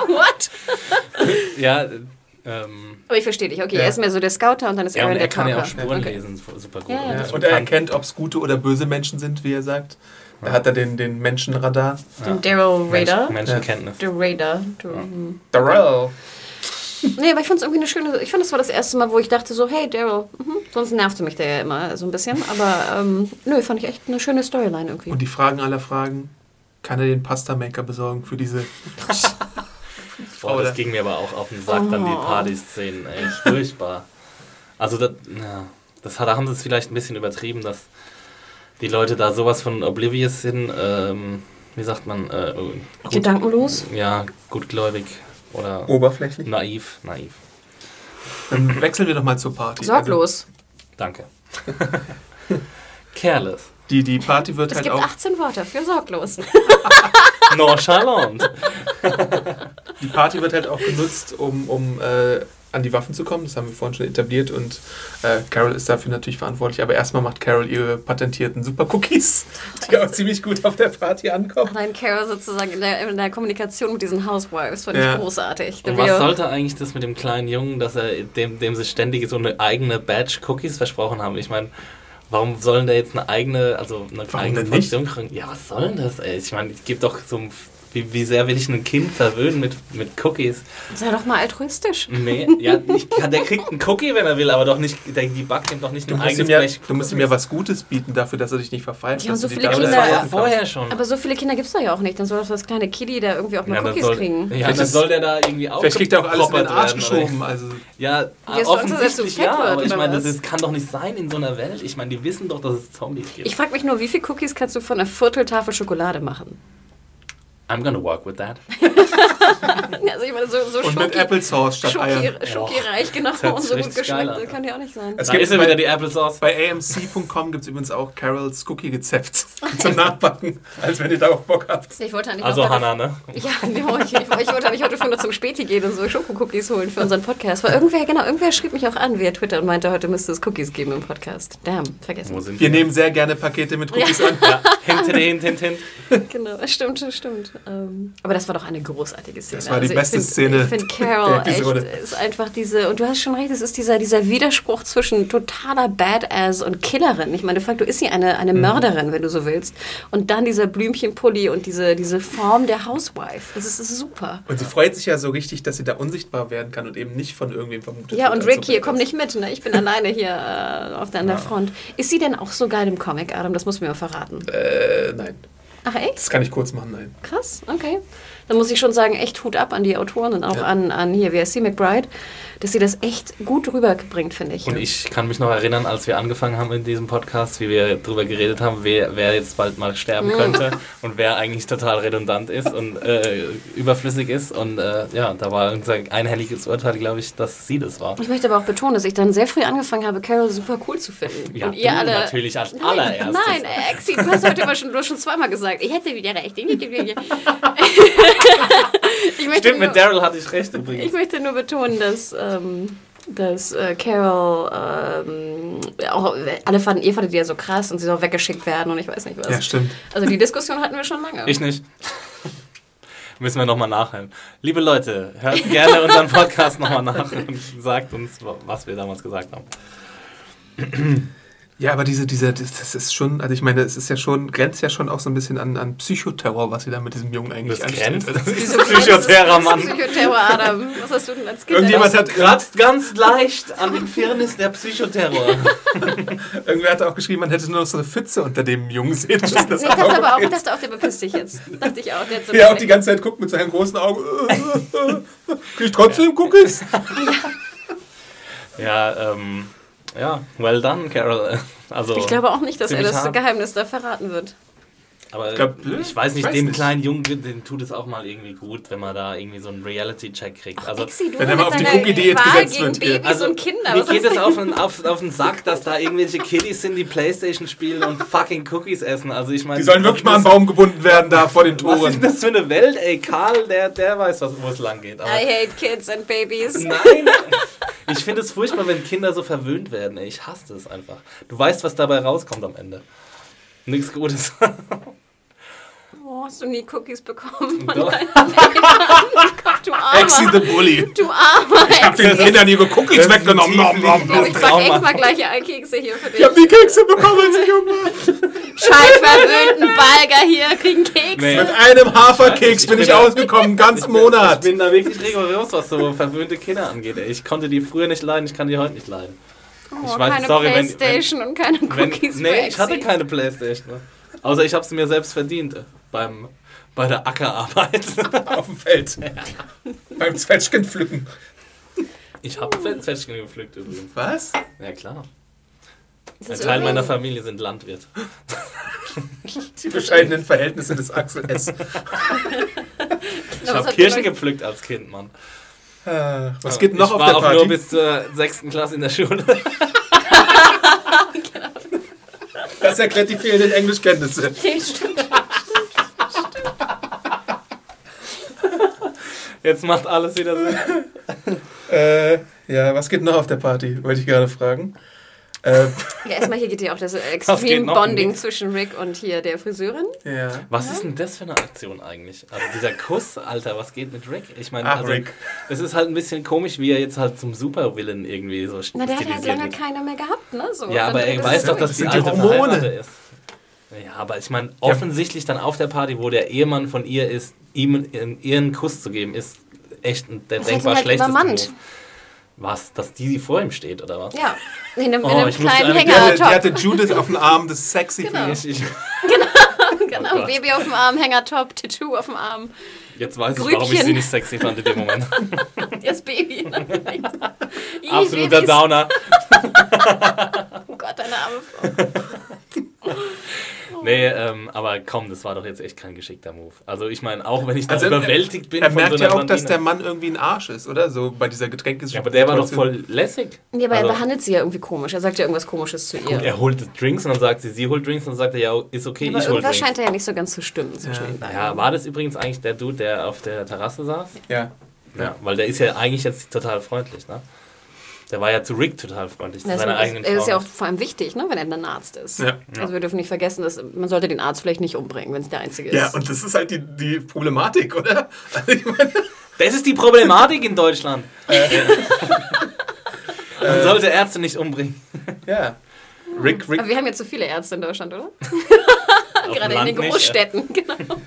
Speaker 2: What?
Speaker 3: ja, ähm,
Speaker 2: aber ich verstehe dich. Okay, ja. er ist mehr so der Scouter und dann ist
Speaker 3: ja,
Speaker 2: Aaron
Speaker 3: und
Speaker 2: der
Speaker 3: Er kann
Speaker 2: Talker.
Speaker 3: ja auch Spuren okay. lesen, super gut.
Speaker 2: Ja,
Speaker 1: und er erkennt, ob es gute oder böse Menschen sind, wie er sagt. Da hat er den, den Menschenradar.
Speaker 2: Den Daryl Radar.
Speaker 3: Mensch, Menschenkenntnis.
Speaker 2: Der Radar.
Speaker 1: Daryl.
Speaker 2: Nee, aber ich fand es irgendwie eine schöne. Ich fand, das war das erste Mal, wo ich dachte so, hey Daryl, mhm. sonst nervte mich der ja immer so ein bisschen. Aber ähm, nö, fand ich echt eine schöne Storyline irgendwie.
Speaker 1: Und die Fragen aller Fragen, kann er den Pasta-Maker besorgen für diese.
Speaker 3: Boah, das ging mir aber auch auf den Sack, oh. dann die oh. Party-Szenen, echt furchtbar. Also, das, ja, das da haben sie es vielleicht ein bisschen übertrieben, dass die Leute da sowas von oblivious sind, ähm, wie sagt man? Äh,
Speaker 2: gut, Gedankenlos?
Speaker 3: Ja, gutgläubig. Oder
Speaker 1: Oberflächlich?
Speaker 3: Naiv, naiv.
Speaker 1: Dann wechseln wir doch mal zur Party.
Speaker 2: Sorglos.
Speaker 3: Also, danke. Careless.
Speaker 1: Die, die Party wird
Speaker 2: es
Speaker 1: halt
Speaker 2: gibt
Speaker 1: auch...
Speaker 2: 18 Worte für sorglos.
Speaker 3: Nonchalant.
Speaker 1: die Party wird halt auch genutzt, um, um äh, an die Waffen zu kommen. Das haben wir vorhin schon etabliert und äh, Carol ist dafür natürlich verantwortlich. Aber erstmal macht Carol ihre patentierten Super Cookies, die auch ziemlich gut auf der Party ankommen.
Speaker 2: Nein, Carol sozusagen in der, in der Kommunikation mit diesen Housewives fand ja. ich großartig.
Speaker 3: Und was sollte eigentlich das mit dem kleinen Jungen, dass er dem, dem sie ständig so eine eigene Batch Cookies versprochen haben? Ich meine, Warum sollen da jetzt eine eigene, also eine
Speaker 1: Warum
Speaker 3: eigene Portion kriegen? Ja, was soll denn das, ey? Ich meine, es gibt doch so ein wie, wie sehr will ich ein Kind verwöhnen mit, mit Cookies?
Speaker 2: Sei doch mal altruistisch.
Speaker 3: Nee, ja, ich, der kriegt einen Cookie, wenn er will, aber doch nicht, der, die backt ihm doch nicht ein eigenes
Speaker 1: ja,
Speaker 3: Blech.
Speaker 1: Du musst ihm ja was Gutes bieten dafür, dass er dich nicht verfeilt.
Speaker 2: Ja,
Speaker 1: so
Speaker 2: viele Kinder,
Speaker 3: ja vorher schon.
Speaker 2: Aber so viele Kinder gibt es da ja auch nicht. Dann soll doch das kleine Kitty da irgendwie auch mal ja, Cookies
Speaker 3: soll,
Speaker 2: kriegen.
Speaker 3: Ja, dann soll der da irgendwie auch
Speaker 1: Vielleicht kriegt er auch alles in den Arsch geschoben. Also.
Speaker 3: Ja, ja offensichtlich ja, aber ich meine, das ist, kann doch nicht sein in so einer Welt. Ich meine, die wissen doch, dass es Zombies gibt.
Speaker 2: Ich frage mich nur, wie viele Cookies kannst du von einer Vierteltafel Schokolade machen?
Speaker 3: I'm gonna work with that.
Speaker 2: also ich meine, so, so
Speaker 1: Und mit Applesauce statt
Speaker 2: Schoki, Eiern. Schoki-reich, genau. Und so gut geschmeckt, das kann ja auch nicht sein.
Speaker 3: Es da gibt ist wieder die Applesauce.
Speaker 1: Bei amc.com gibt es übrigens auch Carols Cookie-Rezept zum Nachbacken, als wenn ihr darauf Bock habt.
Speaker 2: Ich wollte nicht
Speaker 3: also Hannah, ne?
Speaker 2: Ja, genau, ich, ich, ich wollte nicht heute früh noch zum Späti gehen und so Schokocookies holen für unseren Podcast. Weil irgendwer, genau, irgendwer schrieb mich auch an via Twitter und meinte, heute müsste es Cookies geben im Podcast. Damn, vergessen.
Speaker 1: Wo sind wir? Wir nehmen sehr gerne Pakete mit Cookies ja. an.
Speaker 3: Ja. Hint, hint, hint, hint.
Speaker 2: Genau, stimmt, stimmt. Ähm, aber das war doch eine großartige Szene.
Speaker 1: Das war die also beste find, Szene.
Speaker 2: Ich finde Carol echt ist einfach diese, und du hast schon recht, es ist dieser, dieser Widerspruch zwischen totaler Badass und Killerin. Ich meine, de facto ist sie eine, eine mhm. Mörderin, wenn du so willst. Und dann dieser Blümchenpulli und diese, diese Form der Housewife. Das ist, das ist super.
Speaker 1: Und sie freut sich ja so richtig, dass sie da unsichtbar werden kann und eben nicht von irgendwem vermutet
Speaker 2: Ja, und Rick hier, komm nicht mit, ne? ich bin alleine hier äh, auf der, an der ja. Front. Ist sie denn auch so geil im Comic, Adam? Das muss mir mal verraten.
Speaker 1: Äh, nein.
Speaker 2: Ach echt?
Speaker 1: Das kann ich kurz machen, nein.
Speaker 2: Krass, okay. Dann muss ich schon sagen, echt Hut ab an die Autoren und auch ja. an, an hier, wie heißt sie, McBride dass sie das echt gut rüberbringt, finde ich.
Speaker 3: Und ich kann mich noch erinnern, als wir angefangen haben in diesem Podcast, wie wir darüber geredet haben, wer, wer jetzt bald mal sterben könnte und wer eigentlich total redundant ist und äh, überflüssig ist. Und äh, ja, da war unser einhelliges Urteil, glaube ich, dass sie das war.
Speaker 2: Ich möchte aber auch betonen, dass ich dann sehr früh angefangen habe, Carol super cool zu finden.
Speaker 3: Ja, und ihr alle. Natürlich als nein, allererstes.
Speaker 2: Nein, Exi, du hast heute immer schon, du schon zweimal gesagt, ich hätte wieder recht.
Speaker 3: Stimmt, nur, mit Daryl hatte ich recht übrigens.
Speaker 2: Ich möchte nur betonen, dass, ähm, dass äh, Carol ähm, auch alle fanden, ihr fandet die ja so krass und sie soll weggeschickt werden und ich weiß nicht was.
Speaker 1: Ja, stimmt.
Speaker 2: Also die Diskussion hatten wir schon lange.
Speaker 3: Ich nicht. Müssen wir nochmal nachhören. Liebe Leute, hört gerne unseren Podcast nochmal nach und sagt uns, was wir damals gesagt haben.
Speaker 1: Ja, aber diese, diese, das ist schon, also ich meine, es ist ja schon, grenzt ja schon auch so ein bisschen an, an Psychoterror, was sie da mit diesem Jungen eigentlich
Speaker 3: das anstellt. Das ist Psychoterror, Mann.
Speaker 2: Psychoterror, Adam. Was hast du denn als Kind
Speaker 1: Irgendjemand hat
Speaker 3: kratzt ganz leicht an den Firnis der Psychoterror.
Speaker 1: Irgendwer hat auch geschrieben, man hätte nur noch so eine Pfütze unter dem Jungen sehen
Speaker 2: müssen. Ich dachte aber auch, dachte auch, der bepisst dich jetzt. Dachte ich auch. Der
Speaker 1: so ja, auch die ganze Zeit guckt mit seinen großen Augen. Krieg ich trotzdem Cookies?
Speaker 3: Ja, ja ähm ja, well done, Carol. Also,
Speaker 2: ich glaube auch nicht, dass er das hart. Geheimnis da verraten wird.
Speaker 3: Aber ich, glaub, ich weiß nicht, weiß dem nicht. kleinen Jungen, dem tut es auch mal irgendwie gut, wenn man da irgendwie so einen Reality-Check kriegt. Also,
Speaker 2: Exi,
Speaker 1: wenn er mal auf die Cookie-Diät gesetzt wird.
Speaker 2: Babys also, und Kinder.
Speaker 3: Mir geht es auf, auf, auf den Sack, dass da irgendwelche Kiddies sind, die Playstation spielen und fucking Cookies essen. Also ich meine,
Speaker 1: die sollen wirklich mal an Baum gebunden werden da vor den Toren.
Speaker 3: Was ist das für eine Welt, ey? Karl, der, der weiß, wo es lang geht.
Speaker 2: Aber I hate kids and babies.
Speaker 3: Nein! Ich finde es furchtbar, wenn Kinder so verwöhnt werden. Ich hasse es einfach. Du weißt, was dabei rauskommt am Ende. Nichts Gutes.
Speaker 2: Oh, hast du nie Cookies bekommen von
Speaker 1: Doch. du armer. Exi the Bully.
Speaker 2: Du armer
Speaker 1: Ich hab den Kindern ihre Cookies weggenommen. Nom, nom,
Speaker 2: nom. Ich back echt mal gleich Kekse hier für dich.
Speaker 1: Ich hab die Kekse bekommen, als ich jung war.
Speaker 2: Scheiß verwöhnten Balger hier kriegen Kekse. Nee.
Speaker 1: Mit einem Haferkeks bin ich ausgekommen, ganz Monat.
Speaker 3: Ich bin da wirklich rigoros, was so verwöhnte Kinder angeht. Ich konnte die früher nicht leiden, ich kann die heute nicht leiden.
Speaker 2: Oh, ich weiß, keine sorry, Playstation wenn, wenn, und keine Cookies
Speaker 3: wenn, Nee, ich hatte keine Playstation. Außer ich habe sie mir selbst verdient beim, bei der Ackerarbeit.
Speaker 1: Auf dem Feld. Ja. Beim Zwetschgen pflücken.
Speaker 3: Ich habe Zwetschgen gepflückt übrigens.
Speaker 1: Was?
Speaker 3: Ja, klar. Ein Teil meiner Familie sind Landwirt.
Speaker 1: Die bescheidenen Verhältnisse des Axel S.
Speaker 3: ich habe Kirschen gepflückt als Kind, Mann.
Speaker 1: Äh, was geht noch
Speaker 3: ich
Speaker 1: auf der Party?
Speaker 3: Ich war auch nur bis zur sechsten Klasse in der Schule.
Speaker 1: Das erklärt die fehlenden Englischkenntnisse.
Speaker 2: Stimmt.
Speaker 3: Jetzt macht alles wieder Sinn.
Speaker 1: äh, ja, was geht noch auf der Party? Wollte ich gerade fragen.
Speaker 2: Äh, ja, erstmal hier geht ja auch das Extreme Bonding zwischen Rick und hier der Friseurin.
Speaker 1: Ja.
Speaker 3: Was ja. ist denn das für eine Aktion eigentlich? Also dieser Kuss, Alter, was geht mit Rick? Ich meine, also,
Speaker 1: Rick.
Speaker 3: es ist halt ein bisschen komisch, wie er jetzt halt zum Supervillain irgendwie so
Speaker 2: Na, der hat halt lange keine mehr gehabt, ne? So,
Speaker 3: ja, aber er weiß doch, dass die alte Hormone ist. Ja, aber ich meine, offensichtlich dann auf der Party, wo der Ehemann von ihr ist, ihm ihren Kuss zu geben, ist echt der das denkbar halt schlechteste Move. Was? Dass die vor ihm steht, oder was?
Speaker 2: Ja, in einem, oh, in einem kleinen Hänger.
Speaker 1: Die hatte Judith auf dem Arm, das ist sexy
Speaker 2: genau. Ich, ich genau, genau. Oh Baby auf dem Arm, Hängertop, Tattoo auf dem Arm.
Speaker 3: Jetzt weiß Grübchen. ich, warum ich sie nicht sexy fand in dem Moment.
Speaker 2: Das Baby.
Speaker 3: Absoluter Downer.
Speaker 2: oh Gott, eine arme Frau.
Speaker 3: Nee, ähm, aber komm, das war doch jetzt echt kein geschickter Move. Also ich meine, auch wenn ich da also überwältigt bin
Speaker 1: er von merkt so ja auch, Blondine. dass der Mann irgendwie ein Arsch ist, oder? So bei dieser Getränkes
Speaker 3: Ja, aber der war doch voll lässig.
Speaker 2: Ja, aber also, er behandelt sie ja irgendwie komisch. Er sagt ja irgendwas Komisches zu ihr.
Speaker 3: er holt Drinks und dann sagt sie, sie holt Drinks und dann sagt er, ja, ist okay, ja, aber ich hol Drinks.
Speaker 2: scheint er ja nicht so ganz zu stimmen zwischen
Speaker 3: ja. den beiden. Ja, war das übrigens eigentlich der Dude, der auf der Terrasse saß?
Speaker 1: Ja.
Speaker 3: Ja, weil der ist ja eigentlich jetzt total freundlich, ne? Der war ja zu Rick total freundlich, zu
Speaker 2: seiner eigenen Frau. ist ja auch vor allem wichtig, ne, wenn er dann Arzt ist. Ja. Also wir dürfen nicht vergessen, dass man sollte den Arzt vielleicht nicht umbringen, wenn es der einzige ist.
Speaker 1: Ja, und das ist halt die, die Problematik, oder? Also ich meine,
Speaker 3: das ist die Problematik in Deutschland. Äh. man sollte Ärzte nicht umbringen.
Speaker 1: Ja.
Speaker 2: Rick, Rick. Aber wir haben jetzt so viele Ärzte in Deutschland, oder? Gerade in den Großstädten, nicht, ja. genau.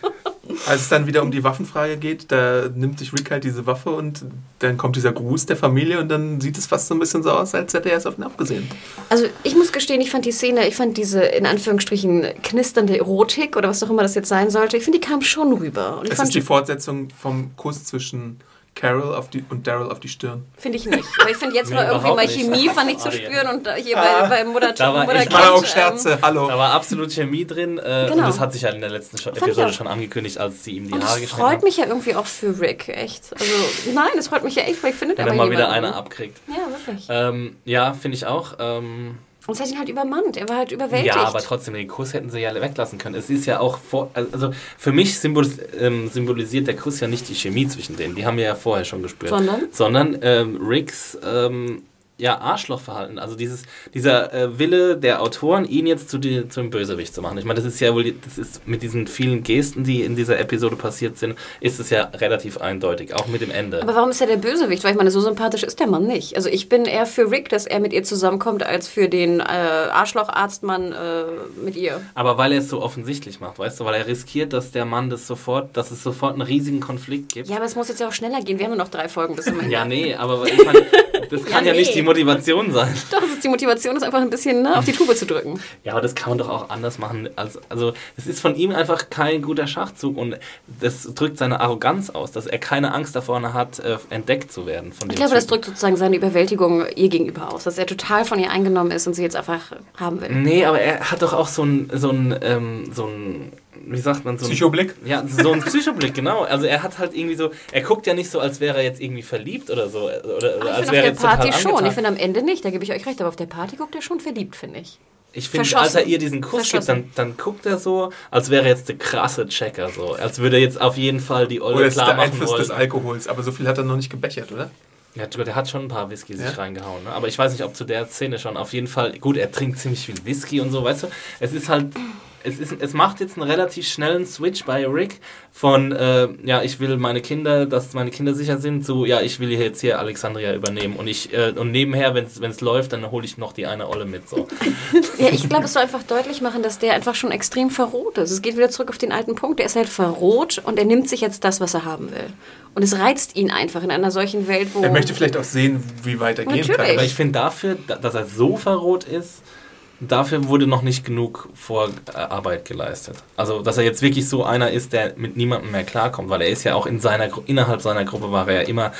Speaker 1: Als es dann wieder um die Waffenfrage geht, da nimmt sich Rick halt diese Waffe und dann kommt dieser Gruß der Familie und dann sieht es fast so ein bisschen so aus, als hätte er es auf ihn abgesehen.
Speaker 2: Also ich muss gestehen, ich fand die Szene, ich fand diese in Anführungsstrichen knisternde Erotik oder was auch immer das jetzt sein sollte, ich finde, die kam schon rüber.
Speaker 1: Und es ist die Fortsetzung vom Kuss zwischen Carol auf die, und Daryl auf die Stirn.
Speaker 2: Finde ich nicht. Aber ich finde jetzt nee, mal irgendwie mal Chemie fand ich zu spüren und hier ah, bei, bei Mutter
Speaker 3: da war
Speaker 2: Mutter
Speaker 3: ich mal auch Scherze, ähm, hallo. Da war absolut Chemie drin äh, genau. und das hat sich ja in der letzten Episode schon angekündigt, als sie ihm die und Haare geschnitten
Speaker 2: hat. Das freut mich ja irgendwie auch für Rick, echt. Also nein, das freut mich ja echt, weil ich finde,
Speaker 3: Wenn er mal wieder einer abkriegt.
Speaker 2: Ja, wirklich.
Speaker 3: Ähm, ja, finde ich auch. Ähm,
Speaker 2: und es hat ihn halt übermannt, er war halt überwältigt.
Speaker 3: Ja, aber trotzdem, den Kuss hätten sie ja weglassen können. Es ist ja auch vor, also für mich symbolis ähm, symbolisiert der Kuss ja nicht die Chemie zwischen denen, die haben wir ja vorher schon gespürt.
Speaker 2: Sondern?
Speaker 3: Sondern ähm, Ricks ähm, ja, Arschlochverhalten. Also dieses, dieser äh, Wille der Autoren, ihn jetzt zu die, zum Bösewicht zu machen. Ich meine, das ist ja wohl, das ist mit diesen vielen Gesten, die in dieser Episode passiert sind, ist es ja relativ eindeutig, auch mit dem Ende.
Speaker 2: Aber warum ist er der Bösewicht? Weil ich meine, so sympathisch ist der Mann nicht. Also ich bin eher für Rick, dass er mit ihr zusammenkommt, als für den äh, Arschlocharztmann äh, mit ihr.
Speaker 3: Aber weil er es so offensichtlich macht, weißt du, weil er riskiert, dass der Mann das sofort, dass es sofort einen riesigen Konflikt gibt.
Speaker 2: Ja, aber es muss jetzt ja auch schneller gehen. Wir haben nur noch drei Folgen bis zum
Speaker 3: Ende. ja, nee, aber ich meine, das kann ja, ja nicht die Motivation sein.
Speaker 2: Doch, das ist die Motivation, ist einfach ein bisschen ne, auf die Tube zu drücken.
Speaker 3: Ja, aber das kann man doch auch anders machen. Als, also, es ist von ihm einfach kein guter Schachzug und das drückt seine Arroganz aus, dass er keine Angst davor hat, äh, entdeckt zu werden.
Speaker 2: Von ich glaube, Typen. das drückt sozusagen seine Überwältigung ihr gegenüber aus, dass er total von ihr eingenommen ist und sie jetzt einfach haben will.
Speaker 3: Nee, aber er hat doch auch so ein, so ein, ähm, so ein wie sagt man so?
Speaker 1: Psychoblick?
Speaker 3: ja, so ein Psychoblick, genau. Also er hat halt irgendwie so, er guckt ja nicht so, als wäre er jetzt irgendwie verliebt oder so. Oder, oder als wäre
Speaker 2: auf der Party schon. Ich finde am Ende nicht, da gebe ich euch recht, aber auf der Party guckt er schon verliebt, finde ich.
Speaker 3: Ich finde, als er ihr diesen Kuss gibt, dann, dann guckt er so, als wäre er jetzt der krasse Checker, so. Als würde er jetzt auf jeden Fall die
Speaker 1: Olle klar machen Einfluss wollen. des Alkohols, aber so viel hat er noch nicht gebechert, oder?
Speaker 3: Ja, der hat schon ein paar Whisky ja? sich reingehauen. Ne? Aber ich weiß nicht, ob zu der Szene schon. Auf jeden Fall, gut, er trinkt ziemlich viel Whisky und so, weißt du. Es ist halt es, ist, es macht jetzt einen relativ schnellen Switch bei Rick von, äh, ja, ich will meine Kinder, dass meine Kinder sicher sind, zu, ja, ich will jetzt hier Alexandria übernehmen. Und ich äh, und nebenher, wenn es läuft, dann hole ich noch die eine Olle mit. So.
Speaker 2: ja, ich glaube, es soll einfach deutlich machen, dass der einfach schon extrem verroht ist. Es geht wieder zurück auf den alten Punkt. Der ist halt verroht und er nimmt sich jetzt das, was er haben will. Und es reizt ihn einfach in einer solchen Welt, wo.
Speaker 1: Er möchte vielleicht auch sehen, wie weit er gehen kann.
Speaker 3: Aber ich finde dafür, dass er so verroht ist, dafür wurde noch nicht genug Vorarbeit geleistet. Also, dass er jetzt wirklich so einer ist, der mit niemandem mehr klarkommt, weil er ist ja auch in seiner, innerhalb seiner Gruppe war er ja immer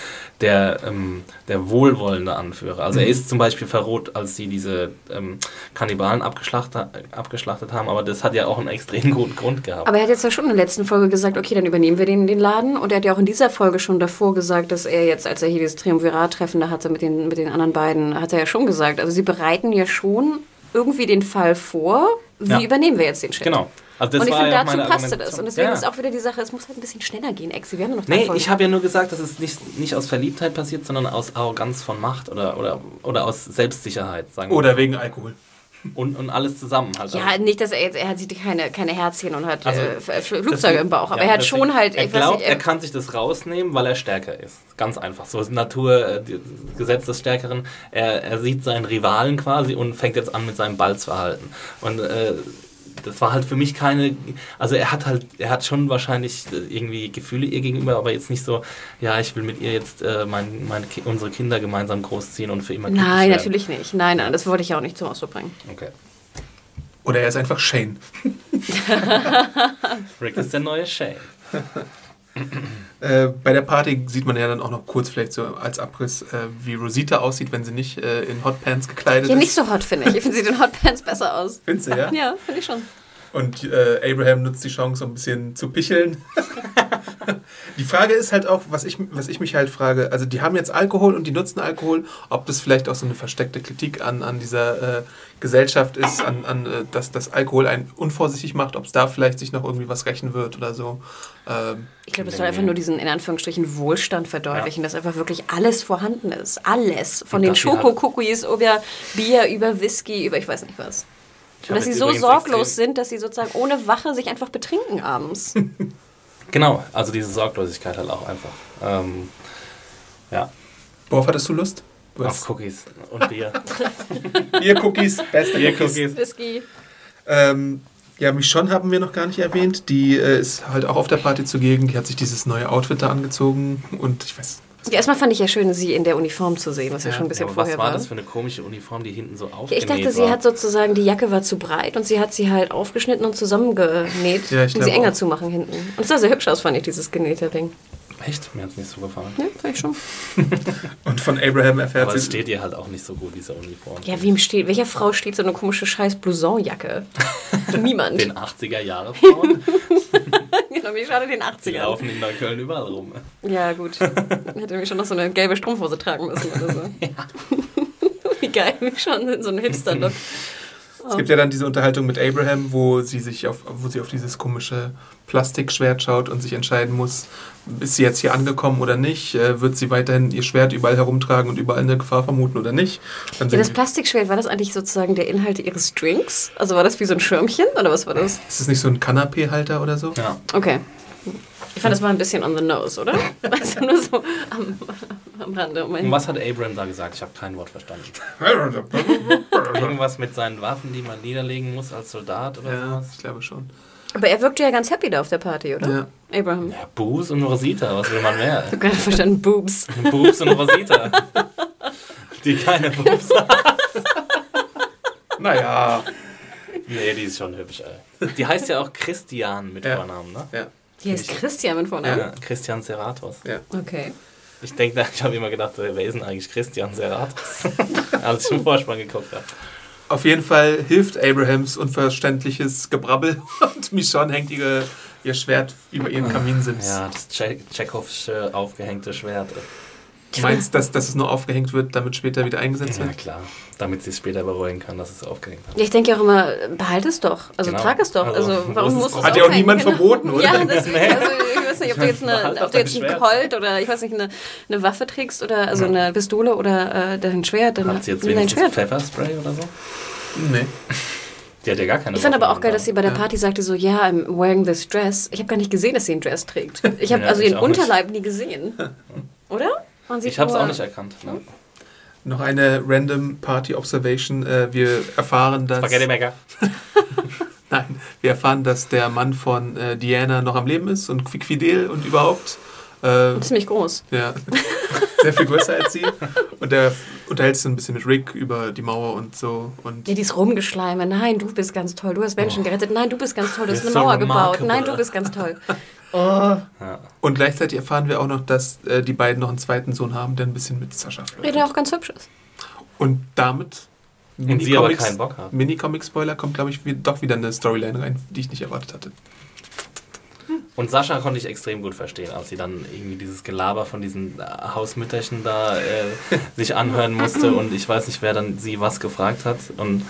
Speaker 3: der, ähm, der wohlwollende Anführer. Also, er mhm. ist zum Beispiel verroht, als sie diese ähm, Kannibalen abgeschlachtet, abgeschlachtet haben, aber das hat ja auch einen extrem guten Grund gehabt.
Speaker 2: Aber er hat jetzt ja schon in der letzten Folge gesagt, okay, dann übernehmen wir den, den Laden. Und er hat ja auch in dieser Folge schon davor gesagt, dass er jetzt, als er hier dieses Triumvirat-Treffen da hatte mit den, mit den anderen beiden, hat er ja schon gesagt, also sie bereiten ja schon irgendwie den Fall vor, wie ja. übernehmen wir jetzt den Shit?
Speaker 3: Genau.
Speaker 2: Also und ich finde, dazu passte das. Und deswegen ja. ist auch wieder die Sache, es muss halt ein bisschen schneller gehen, Exi. Wir haben noch
Speaker 3: Nee, ich habe ja nur gesagt, dass es nicht, nicht aus Verliebtheit passiert, sondern aus Arroganz von Macht oder, oder, oder aus Selbstsicherheit.
Speaker 1: Sagen wir oder wegen Alkohol.
Speaker 3: Und, und alles zusammen halt.
Speaker 2: Ja, nicht, dass er jetzt, er hat keine, keine Herzchen und hat also, äh, Flugzeuge im Bauch, aber ja, er hat schon halt.
Speaker 3: Er glaubt, nicht, er, kann sich das rausnehmen, weil er stärker ist. Ganz einfach. So ist Natur, äh, Gesetz des Stärkeren. Er, er sieht seinen Rivalen quasi und fängt jetzt an mit seinem Balzverhalten. Und äh, das war halt für mich keine, also er hat halt, er hat schon wahrscheinlich äh, irgendwie Gefühle ihr gegenüber, aber jetzt nicht so, ja, ich will mit ihr jetzt äh, mein, meine, unsere Kinder gemeinsam großziehen und für immer
Speaker 2: Nein, natürlich nicht. Nein, nein, das wollte ich auch nicht zum Ausdruck bringen.
Speaker 3: Okay.
Speaker 1: Oder er ist einfach Shane.
Speaker 3: Rick ist der neue Shane.
Speaker 1: Äh, bei der Party sieht man ja dann auch noch kurz vielleicht so als Abriss, äh, wie Rosita aussieht, wenn sie nicht äh, in Hotpants gekleidet
Speaker 2: ja, ist. Ja, nicht so hot, finde ich. Ich finde, sie in Hotpants besser aus.
Speaker 1: Findest du, ja?
Speaker 2: Ja, finde ich schon.
Speaker 1: Und äh, Abraham nutzt die Chance, um ein bisschen zu picheln. Die Frage ist halt auch, was ich, was ich mich halt frage, also die haben jetzt Alkohol und die nutzen Alkohol, ob das vielleicht auch so eine versteckte Kritik an, an dieser äh, Gesellschaft ist, an, an, äh, dass das Alkohol einen unvorsichtig macht, ob es da vielleicht sich noch irgendwie was rächen wird oder so. Ähm,
Speaker 2: ich glaube, das soll einfach nur diesen, in Anführungsstrichen, Wohlstand verdeutlichen, ja. dass einfach wirklich alles vorhanden ist. Alles. Von und den Schokokookies über Bier, über Whisky, über ich weiß nicht was. Und dass sie so sorglos sind, dass sie sozusagen ohne Wache sich einfach betrinken abends.
Speaker 3: genau, also diese Sorglosigkeit halt auch einfach. Ähm, ja.
Speaker 1: Worauf hattest du Lust?
Speaker 3: Du Auf Cookies und Bier.
Speaker 1: Bier-Cookies, beste Bier-Cookies. Whisky. Ähm, ja, Michonne haben wir noch gar nicht erwähnt. Die äh, ist halt auch auf der Party zugegen. Die hat sich dieses neue Outfit da angezogen und ich weiß
Speaker 2: ja, erstmal fand ich ja schön, sie in der Uniform zu sehen, was ja, ja schon ein bisschen ja, vorher
Speaker 3: war.
Speaker 2: Was war
Speaker 3: das für eine komische Uniform, die hinten so aufgenäht
Speaker 2: ja, Ich dachte, sie hat sozusagen, die Jacke war zu breit und sie hat sie halt aufgeschnitten und zusammengenäht, ja, um sie enger auch. zu machen hinten. Und es sah sehr hübsch aus, fand ich, dieses genähte Ding.
Speaker 3: Echt? Mir hat es nicht so gefallen.
Speaker 2: Ja, vielleicht schon.
Speaker 1: und von Abraham erfährt
Speaker 3: Aber es steht ihr halt auch nicht so gut, diese Uniform.
Speaker 2: Ja, wem steht, welcher Frau steht so eine komische scheiß Blousonjacke? Niemand.
Speaker 3: Den 80er-Jahre-Frauen?
Speaker 2: genau, wie schade den 80ern. Die
Speaker 3: laufen in Neukölln überall rum.
Speaker 2: Ja, gut. Hätte nämlich schon noch so eine gelbe Strumpfhose tragen müssen oder so. ja. wie geil, wie schon so ein Hipster-Look.
Speaker 1: Es gibt ja dann diese Unterhaltung mit Abraham, wo sie sich auf, wo sie auf dieses komische Plastikschwert schaut und sich entscheiden muss, ist sie jetzt hier angekommen oder nicht? Äh, wird sie weiterhin ihr Schwert überall herumtragen und überall eine Gefahr vermuten oder nicht?
Speaker 2: ja, das Plastikschwert, war das eigentlich sozusagen der Inhalt ihres Drinks? Also war das wie so ein Schirmchen oder was war das?
Speaker 1: Ist das nicht so ein Kanapé-Halter oder so?
Speaker 3: Ja.
Speaker 2: Okay. Ich fand, das war ein bisschen on the nose, oder? Also nur so am, am Rande.
Speaker 3: Und was hat Abraham da gesagt? Ich habe kein Wort verstanden. Irgendwas mit seinen Waffen, die man niederlegen muss als Soldat oder
Speaker 1: ja, sowas? ich glaube schon.
Speaker 2: Aber er wirkte ja ganz happy da auf der Party, oder?
Speaker 1: Ja.
Speaker 2: Abraham.
Speaker 3: Ja, Boobs und Rosita, was will man mehr?
Speaker 2: Ich habe gerade verstanden, Boobs.
Speaker 3: Boobs und Rosita. die keine Boobs hat.
Speaker 1: naja.
Speaker 3: Nee, die ist schon hübsch, ey. Die heißt ja auch Christian mit ja. Vornamen, ne?
Speaker 1: Ja.
Speaker 2: Die heißt Christian mit Vornamen?
Speaker 3: Ja, Christian Seratos.
Speaker 1: Ja.
Speaker 2: Okay.
Speaker 3: Ich denke, ich habe immer gedacht, wer ist denn eigentlich Christian Seratos? Als ich im Vorspann geguckt habe.
Speaker 1: Auf jeden Fall hilft Abrahams unverständliches Gebrabbel und Michonne hängt ihre, ihr Schwert über ihren Kaminsims.
Speaker 3: Ja, das Tschechowische aufgehängte Schwert.
Speaker 1: Du meinst, dass, dass es nur aufgehängt wird, damit später wieder eingesetzt wird?
Speaker 3: Ja, klar. Damit sie es später bereuen kann, dass es aufgehängt hat.
Speaker 2: Ja, ich denke auch immer, behalte es doch. Also genau. trag es doch. Also, also warum muss es
Speaker 1: Hat ja auch niemand genau. verboten, oder?
Speaker 2: Ja, deswegen, also ich weiß nicht, ob du jetzt, eine, ob du jetzt ein Colt oder ich weiß nicht, eine, eine Waffe trägst oder also eine Pistole oder äh, dein Schwert. Dann
Speaker 3: Hat sie jetzt wenigstens Schwert. Pfefferspray oder so?
Speaker 1: Nee.
Speaker 3: Die hat ja gar keine
Speaker 2: Ich fand aber auch geil, dass sie bei der Party sagte so, ja, I'm wearing this dress. Ich habe gar nicht gesehen, dass sie ein Dress trägt. Ich habe ja, also ihren Unterleib nicht. nie gesehen. Oder?
Speaker 3: Ich habe es auch nicht erkannt. Ne?
Speaker 1: Noch eine random Party Observation. Äh, wir erfahren, dass.
Speaker 3: Spaghetti Maker.
Speaker 1: Nein, wir erfahren, dass der Mann von äh, Diana noch am Leben ist und fidel und überhaupt.
Speaker 2: Äh, Ziemlich groß.
Speaker 1: Ja, sehr viel größer als sie. Und der unterhält sich ein bisschen mit Rick über die Mauer und so. Und
Speaker 2: ja, dieses Rumgeschleime. Nein, du bist ganz toll. Du hast Menschen oh. gerettet. Nein, du bist ganz toll. Du hast eine so Mauer gebaut. Nein, du bist ganz toll.
Speaker 1: Oh. Ja. Und gleichzeitig erfahren wir auch noch, dass äh, die beiden noch einen zweiten Sohn haben, der ein bisschen mit Sascha
Speaker 2: flirtet. Der auch ganz hübsch ist.
Speaker 1: Und damit
Speaker 3: und sie aber keinen Bock
Speaker 1: haben. Mini-Comic-Spoiler kommt, glaube ich, doch wieder eine Storyline rein, die ich nicht erwartet hatte.
Speaker 3: Und Sascha konnte ich extrem gut verstehen, als sie dann irgendwie dieses Gelaber von diesen äh, Hausmütterchen da äh, sich anhören musste und ich weiß nicht, wer dann sie was gefragt hat und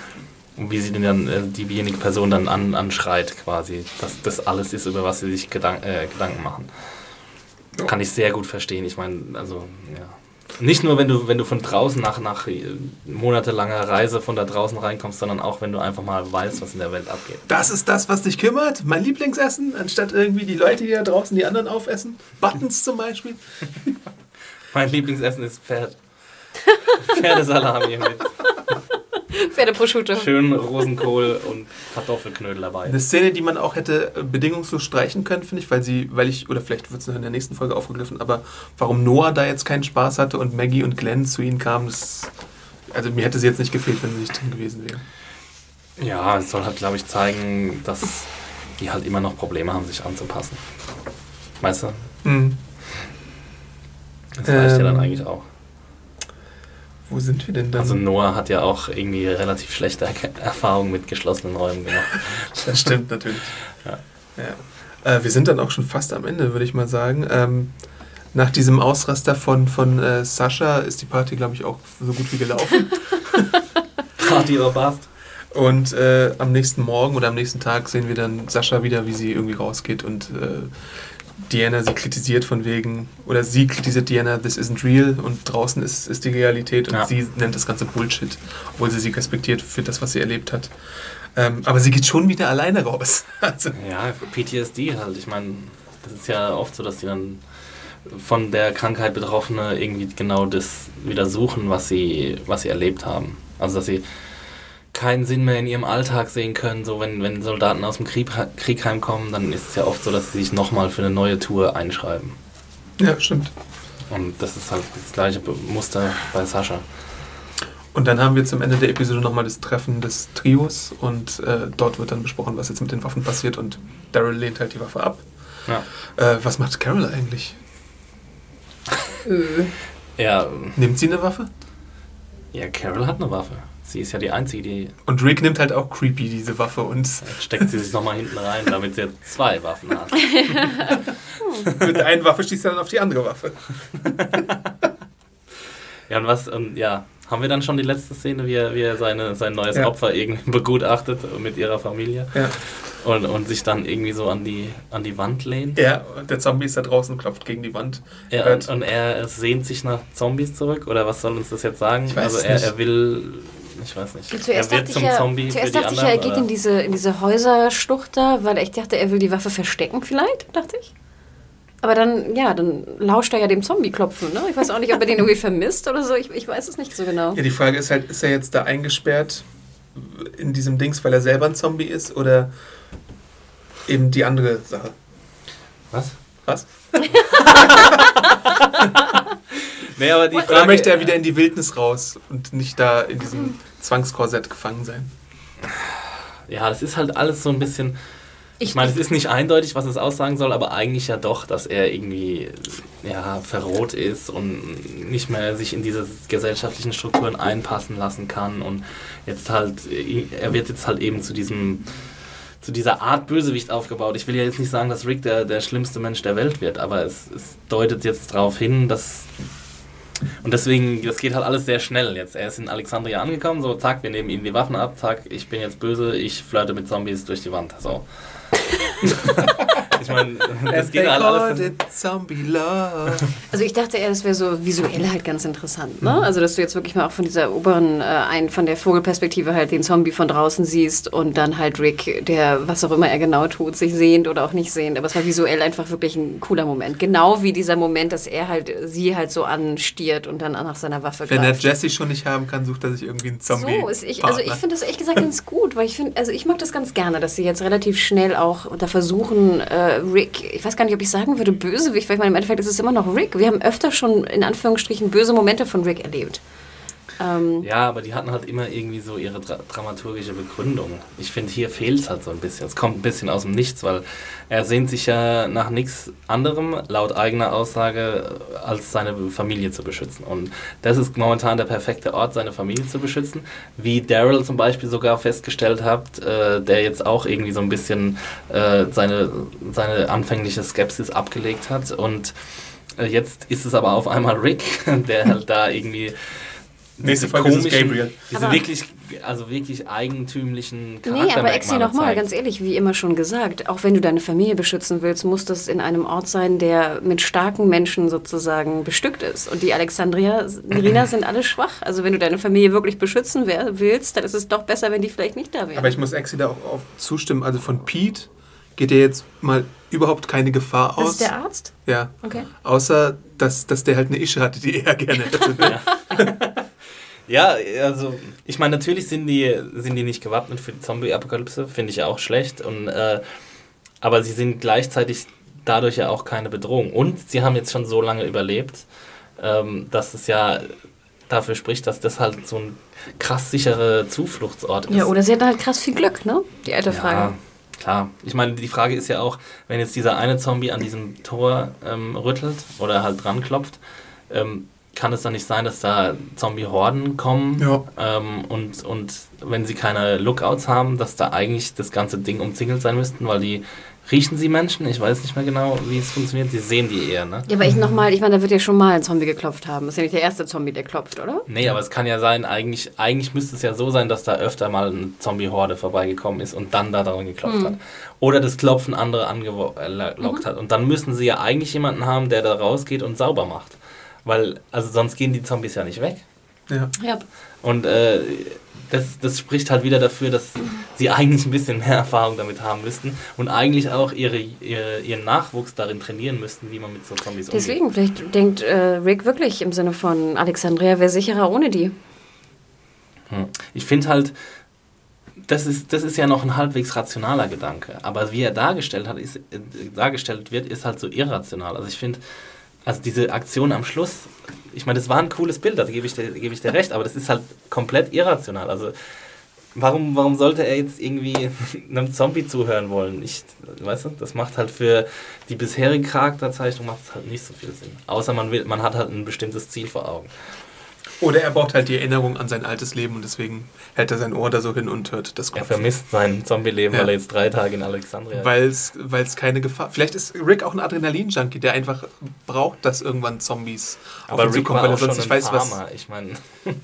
Speaker 3: wie sie dann äh, diejenige Person dann an, anschreit quasi, dass das alles ist, über was sie sich Gedank äh, Gedanken machen. Kann ich sehr gut verstehen. Ich meine, also ja. Nicht nur, wenn du, wenn du von draußen nach, nach äh, monatelanger Reise von da draußen reinkommst, sondern auch, wenn du einfach mal weißt, was in der Welt abgeht.
Speaker 1: Das ist das, was dich kümmert? Mein Lieblingsessen, anstatt irgendwie die Leute, die da draußen die anderen aufessen? Buttons zum Beispiel?
Speaker 3: mein Lieblingsessen ist Pferd. Pferdesalami mit
Speaker 2: Pferdeprosciutto.
Speaker 3: Schön Rosenkohl und Kartoffelknödel dabei.
Speaker 1: Eine Szene, die man auch hätte bedingungslos streichen können, finde ich, weil sie, weil ich, oder vielleicht wird es noch in der nächsten Folge aufgegriffen, aber warum Noah da jetzt keinen Spaß hatte und Maggie und Glenn zu ihnen kamen, das, also mir hätte sie jetzt nicht gefehlt, wenn sie nicht drin gewesen wäre.
Speaker 3: Ja, es soll halt, glaube ich, zeigen, dass die halt immer noch Probleme haben, sich anzupassen. Weißt du? Mhm. Das reicht ähm, ja dann ähm, eigentlich auch.
Speaker 1: Wo sind wir denn dann?
Speaker 3: Also Noah hat ja auch irgendwie relativ schlechte Erfahrungen mit geschlossenen Räumen gemacht.
Speaker 1: das stimmt natürlich. Ja. ja. Äh, wir sind dann auch schon fast am Ende, würde ich mal sagen. Ähm, nach diesem Ausraster von, von äh, Sascha ist die Party, glaube ich, auch so gut wie gelaufen.
Speaker 3: Party oder Bast.
Speaker 1: Und äh, am nächsten Morgen oder am nächsten Tag sehen wir dann Sascha wieder, wie sie irgendwie rausgeht und äh, Diana sie kritisiert von wegen, oder sie kritisiert Diana, this isn't real und draußen ist, ist die Realität und ja. sie nennt das Ganze Bullshit, obwohl sie sie respektiert für das, was sie erlebt hat. Ähm, aber sie geht schon wieder alleine raus.
Speaker 3: also. Ja, PTSD halt. Ich meine, das ist ja oft so, dass die dann von der Krankheit Betroffene irgendwie genau das wieder suchen, was sie, was sie erlebt haben. Also dass sie keinen Sinn mehr in ihrem Alltag sehen können. So wenn, wenn Soldaten aus dem Krieg, Krieg heimkommen, dann ist es ja oft so, dass sie sich nochmal für eine neue Tour einschreiben.
Speaker 1: Ja, stimmt.
Speaker 3: Und das ist halt das gleiche Muster bei Sascha.
Speaker 1: Und dann haben wir zum Ende der Episode nochmal das Treffen des Trios und äh, dort wird dann besprochen, was jetzt mit den Waffen passiert und Daryl lehnt halt die Waffe ab. Ja. Äh, was macht Carol eigentlich?
Speaker 3: ja.
Speaker 1: Nimmt sie eine Waffe?
Speaker 3: Ja, Carol hat eine Waffe. Sie ist ja die Einzige, die.
Speaker 1: Und Rick nimmt halt auch creepy diese Waffe und.
Speaker 3: Steckt sie sich nochmal hinten rein, damit sie zwei Waffen hat.
Speaker 1: Mit der einen Waffe schießt er dann auf die andere Waffe.
Speaker 3: ja, und was, und ja, haben wir dann schon die letzte Szene, wie er, wie er seine, sein neues ja. Opfer irgendwie begutachtet mit ihrer Familie? Ja. Und, und sich dann irgendwie so an die, an die Wand lehnt.
Speaker 1: Ja, der Zombie ist da draußen, klopft gegen die Wand.
Speaker 3: Ja, und, und, er sehnt sich nach Zombies zurück, oder was soll uns das jetzt sagen? Also er, er will ich weiß nicht.
Speaker 2: Zuerst er wird zum ja, Zombie zuerst dachte anderen, ich ja, er geht oder? in diese, in diese Häuserschlucht da, weil ich dachte, er will die Waffe verstecken vielleicht, dachte ich. Aber dann, ja, dann lauscht er ja dem Zombie-Klopfen, ne? Ich weiß auch nicht, ob er den irgendwie vermisst oder so. Ich, ich weiß es nicht so genau.
Speaker 1: Ja, die Frage ist halt, ist er jetzt da eingesperrt in diesem Dings, weil er selber ein Zombie ist oder eben die andere Sache?
Speaker 3: Was?
Speaker 1: Was?
Speaker 3: nee, aber die Frage,
Speaker 1: Oder möchte er wieder in die Wildnis raus und nicht da in diesem Zwangskorsett gefangen sein?
Speaker 3: Ja, das ist halt alles so ein bisschen ich meine, es ist nicht eindeutig, was es aussagen soll, aber eigentlich ja doch, dass er irgendwie ja, verroht ist und nicht mehr sich in diese gesellschaftlichen Strukturen einpassen lassen kann und jetzt halt, er wird jetzt halt eben zu diesem zu dieser Art Bösewicht aufgebaut. Ich will ja jetzt nicht sagen, dass Rick der, der schlimmste Mensch der Welt wird, aber es, es deutet jetzt darauf hin, dass und deswegen, das geht halt alles sehr schnell jetzt. Er ist in Alexandria angekommen, so zack, wir nehmen ihm die Waffen ab, zack, ich bin jetzt böse, ich flirte mit Zombies durch die Wand. So. ich meine, das geht halt alles.
Speaker 2: Zombie Love. Also ich dachte eher, das wäre so visuell halt ganz interessant, ne? Also dass du jetzt wirklich mal auch von dieser oberen, äh, ein, von der Vogelperspektive halt den Zombie von draußen siehst und dann halt Rick, der was auch immer er genau tut, sich sehend oder auch nicht sehend. Aber es war visuell einfach wirklich ein cooler Moment. Genau wie dieser Moment, dass er halt sie halt so anstiert und dann nach seiner Waffe
Speaker 1: Wenn greift. er Jesse schon nicht haben kann, sucht er sich irgendwie einen Zombie.
Speaker 2: So, ist ich, also ich finde das ehrlich gesagt ganz gut, weil ich finde, also ich mag das ganz gerne, dass sie jetzt relativ schnell auch da versuchen, äh, Rick, ich weiß gar nicht, ob ich sagen würde Bösewicht, weil ich meine, im Endeffekt ist es immer noch Rick. Wir haben öfter schon in Anführungsstrichen böse Momente von Rick erlebt.
Speaker 3: Ähm ja, aber die hatten halt immer irgendwie so ihre dra dramaturgische Begründung. Ich finde, hier fehlt es halt so ein bisschen. Es kommt ein bisschen aus dem Nichts, weil er sehnt sich ja nach nichts anderem, laut eigener Aussage, als seine Familie zu beschützen. Und das ist momentan der perfekte Ort, seine Familie zu beschützen. Wie Daryl zum Beispiel sogar festgestellt hat, äh, der jetzt auch irgendwie so ein bisschen äh, seine, seine anfängliche Skepsis abgelegt hat. Und äh, jetzt ist es aber auf einmal Rick, der halt da irgendwie
Speaker 1: Nächste Folge ist Gabriel.
Speaker 3: Diese wirklich, also wirklich eigentümlichen Charakter. Nee,
Speaker 2: aber Exi nochmal, ganz ehrlich, wie immer schon gesagt, auch wenn du deine Familie beschützen willst, muss das in einem Ort sein, der mit starken Menschen sozusagen bestückt ist. Und die Alexandria, Irina sind alle schwach. Also wenn du deine Familie wirklich beschützen willst, dann ist es doch besser, wenn die vielleicht nicht da wären.
Speaker 1: Aber ich muss Exi da auch, auch zustimmen. Also von Pete geht dir jetzt mal überhaupt keine Gefahr aus. Das
Speaker 2: ist der Arzt?
Speaker 1: Ja.
Speaker 2: Okay.
Speaker 1: Außer, dass, dass der halt eine Ische hatte, die er gerne hätte.
Speaker 3: ja. Ja, also ich meine, natürlich sind die, sind die nicht gewappnet für die Zombie-Apokalypse, finde ich auch schlecht. Und, äh, aber sie sind gleichzeitig dadurch ja auch keine Bedrohung. Und sie haben jetzt schon so lange überlebt, ähm, dass es ja dafür spricht, dass das halt so ein krass sicherer Zufluchtsort ist.
Speaker 2: Ja, oder sie hatten halt krass viel Glück, ne? Die alte Frage. Ja,
Speaker 3: klar. Ich meine, die Frage ist ja auch, wenn jetzt dieser eine Zombie an diesem Tor ähm, rüttelt oder halt dran klopft, ähm, kann es dann nicht sein, dass da Zombie-Horden kommen
Speaker 1: Ja.
Speaker 3: ähm, und, und wenn sie keine Lookouts haben, dass da eigentlich das ganze Ding umzingelt sein müssten, weil die riechen sie Menschen? Ich weiß nicht mehr genau, wie es funktioniert. Sie sehen die eher, ne?
Speaker 2: Ja, aber ich nochmal, ich meine, da wird ja schon mal ein Zombie geklopft haben. Das ist ja nicht der erste Zombie, der klopft, oder?
Speaker 3: Nee, aber es kann ja sein, eigentlich, eigentlich müsste es ja so sein, dass da öfter mal eine Zombie-Horde vorbeigekommen ist und dann da daran geklopft hat. Oder das Klopfen andere angelockt hat. Und dann müssen sie ja eigentlich jemanden haben, der da rausgeht und sauber macht. Weil, also sonst gehen die Zombies ja nicht weg.
Speaker 1: Ja.
Speaker 2: Ja.
Speaker 3: Und äh, das, das spricht halt wieder dafür, dass sie eigentlich ein bisschen mehr Erfahrung damit haben müssten und eigentlich auch ihre, ihre, ihren Nachwuchs darin trainieren müssten, wie man mit so Zombies umgeht.
Speaker 2: Deswegen, vielleicht denkt äh, Rick wirklich im Sinne von Alexandria wäre sicherer ohne die.
Speaker 3: Hm. Ich finde halt, das ist, das ist ja noch ein halbwegs rationaler Gedanke. Aber wie er dargestellt, hat, ist, äh, dargestellt wird, ist halt so irrational. Also ich finde, also diese Aktion am Schluss, ich meine, das war ein cooles Bild, da gebe ich, dir- gebe ich dir recht, aber das ist halt komplett irrational. Also warum, warum sollte er jetzt irgendwie einem Zombie zuhören wollen? Ich, weißt du, das macht halt für die bisherige Charakterzeichnung macht halt nicht so viel Sinn. Außer man, will, man hat halt ein bestimmtes Ziel vor Augen.
Speaker 1: Oder er braucht halt die Erinnerung an sein altes Leben und deswegen hält er sein Ohr da so hin und hört das
Speaker 3: Er
Speaker 1: Kopf.
Speaker 3: vermisst sein Zombie-Leben,
Speaker 1: Ja.
Speaker 3: weil er jetzt drei Tage in Alexandria ist.
Speaker 1: Weil es keine Gefahr. Vielleicht ist Rick auch ein Adrenalin-Junkie, der einfach braucht, dass irgendwann Zombies auf
Speaker 3: Aber
Speaker 1: ihn
Speaker 3: Rick
Speaker 1: zukommen, weil er sonst nicht weiß, was.
Speaker 3: Farmer, ich meine,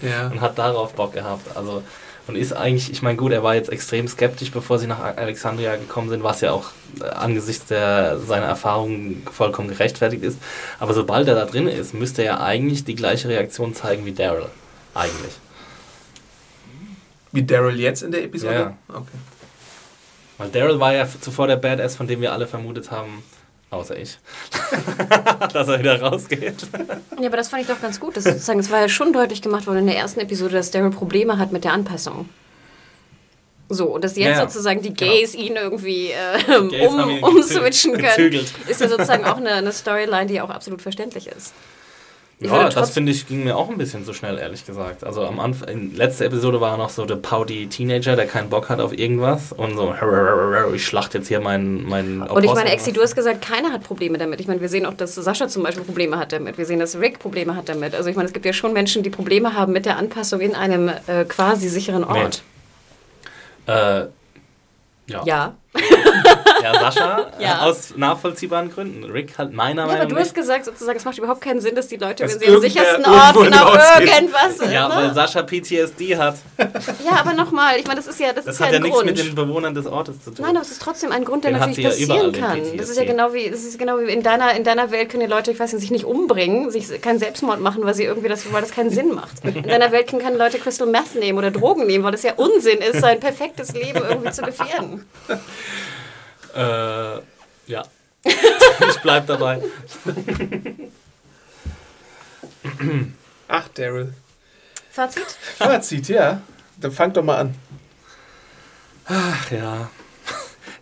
Speaker 1: Ja.
Speaker 3: und hat darauf Bock gehabt. Also, und ist eigentlich, ich meine, gut, er war jetzt extrem skeptisch, bevor sie nach Alexandria gekommen sind, was ja auch äh, angesichts der, seiner Erfahrungen vollkommen gerechtfertigt ist. Aber sobald er da drin ist, müsste er ja eigentlich die gleiche Reaktion zeigen wie Daryl. Eigentlich.
Speaker 1: Wie Daryl jetzt in der Episode?
Speaker 3: Ja.
Speaker 1: Okay.
Speaker 3: Weil Daryl war ja zuvor der Badass, von dem wir alle vermutet haben, außer ich, dass er wieder rausgeht.
Speaker 2: Ja, aber das fand ich doch ganz gut. Das, sozusagen, es war ja schon deutlich gemacht worden in der ersten Episode, dass Daryl Probleme hat mit der Anpassung. So, und dass jetzt
Speaker 3: Ja,
Speaker 2: sozusagen die
Speaker 3: Genau.
Speaker 2: Gays ihn irgendwie äh, um,
Speaker 3: ihn
Speaker 2: umswitchen können,
Speaker 3: gezügelt.
Speaker 2: ist ja sozusagen auch eine, eine Storyline, die auch absolut verständlich ist.
Speaker 3: Ja, das finde ich ging mir auch ein bisschen zu schnell, ehrlich gesagt. Also am Anfang, in letzter Episode war er noch so der pouty Teenager, der keinen Bock hat auf irgendwas und so, ich schlacht jetzt hier meinen meinen
Speaker 2: Und ich meine. Exi, du hast gesagt, keiner hat Probleme damit. Ich meine, wir sehen auch, dass Sascha zum Beispiel Probleme hat damit. Wir sehen, dass Rick Probleme hat damit. Also ich meine, es gibt ja schon Menschen, die Probleme haben mit der Anpassung in einem äh, quasi sicheren Ort.
Speaker 3: Äh, ja.
Speaker 2: Ja.
Speaker 3: Ja, Sascha,
Speaker 2: Ja.
Speaker 3: äh, aus nachvollziehbaren Gründen. Rick halt meiner
Speaker 2: Ja, aber
Speaker 3: Meinung
Speaker 2: du hast gesagt, sozusagen, es macht überhaupt keinen Sinn, dass die Leute,
Speaker 1: Dass
Speaker 2: wenn sie am sichersten Ort genau irgendwas.
Speaker 3: Ja,
Speaker 2: ne?
Speaker 3: weil Sascha PTSD hat.
Speaker 2: ja, aber nochmal, ich meine, das ist ja, das
Speaker 3: Das
Speaker 2: ist ja
Speaker 3: hat ja
Speaker 2: ein
Speaker 3: nichts
Speaker 2: Grund.
Speaker 3: mit den Bewohnern des Ortes zu tun.
Speaker 2: Nein, aber es ist trotzdem ein Grund, der
Speaker 3: Den hat
Speaker 2: natürlich
Speaker 3: ja
Speaker 2: passieren kann.
Speaker 3: PTSD.
Speaker 2: Das ist ja genau wie, das ist genau wie in deiner, in deiner Welt können die Leute, ich weiß nicht, sich nicht umbringen, sich keinen Selbstmord machen, weil sie irgendwie das, weil das keinen Sinn macht. In deiner Welt können keine Leute Crystal Meth nehmen oder Drogen nehmen, weil es ja Unsinn ist, sein perfektes Leben irgendwie zu gefährden.
Speaker 3: Äh, ja. ich bleib dabei.
Speaker 1: Ach, Daryl.
Speaker 2: Fazit?
Speaker 1: Fazit, ja. Dann fang doch mal an.
Speaker 3: Ach ja.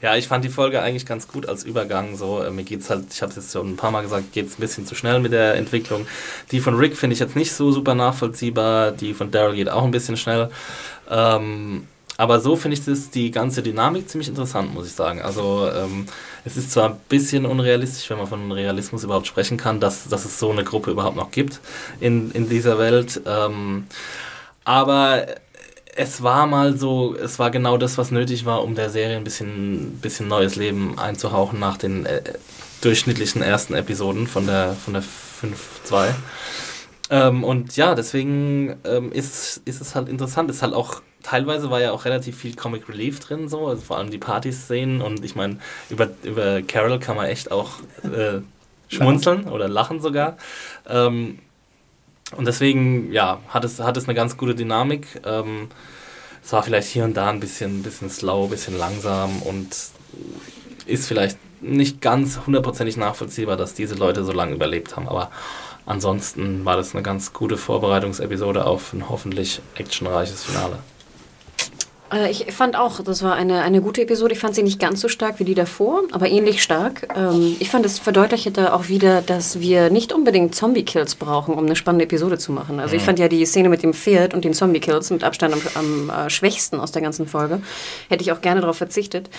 Speaker 3: Ja, ich fand die Folge eigentlich ganz gut als Übergang. So, äh, mir geht's halt, ich habe es jetzt schon ein paar Mal gesagt, geht's ein bisschen zu schnell mit der Entwicklung. Die von Rick finde ich jetzt nicht so super nachvollziehbar. Die von Daryl geht auch ein bisschen schnell. Ähm, aber so finde ich das, die ganze Dynamik ziemlich interessant, muss ich sagen. Also ähm, es ist zwar ein bisschen unrealistisch, wenn man von Realismus überhaupt sprechen kann, dass, dass es so eine Gruppe überhaupt noch gibt in, in dieser Welt. Ähm, aber es war mal so, es war genau das, was nötig war, um der Serie ein bisschen, bisschen neues Leben einzuhauchen nach den äh, durchschnittlichen ersten Episoden von der, von der 5.2. Ähm, und ja, deswegen ähm, ist, ist es halt interessant. Es ist halt auch, teilweise war ja auch relativ viel Comic Relief drin, so, also vor allem die Partyszenen. Und ich meine, über, über Carol kann man echt auch äh, schmunzeln oder lachen sogar. Ähm, und deswegen, ja, hat es, hat es eine ganz gute Dynamik. Ähm, es war vielleicht hier und da ein bisschen, bisschen slow, ein bisschen langsam und ist vielleicht nicht ganz hundertprozentig nachvollziehbar, dass diese Leute so lange überlebt haben. Aber ansonsten war das eine ganz gute Vorbereitungsepisode auf ein hoffentlich actionreiches Finale.
Speaker 2: Äh, Ich fand auch, das war eine, eine gute Episode. Ich fand sie nicht ganz so stark wie die davor, aber ähnlich stark. Ähm, Ich fand, es verdeutlichte auch wieder, dass wir nicht unbedingt Zombie-Kills brauchen, um eine spannende Episode zu machen. Also ich fand ja die Szene mit dem Pferd und den Zombie-Kills mit Abstand am, am äh, schwächsten aus der ganzen Folge. Hätte ich auch gerne darauf verzichtet,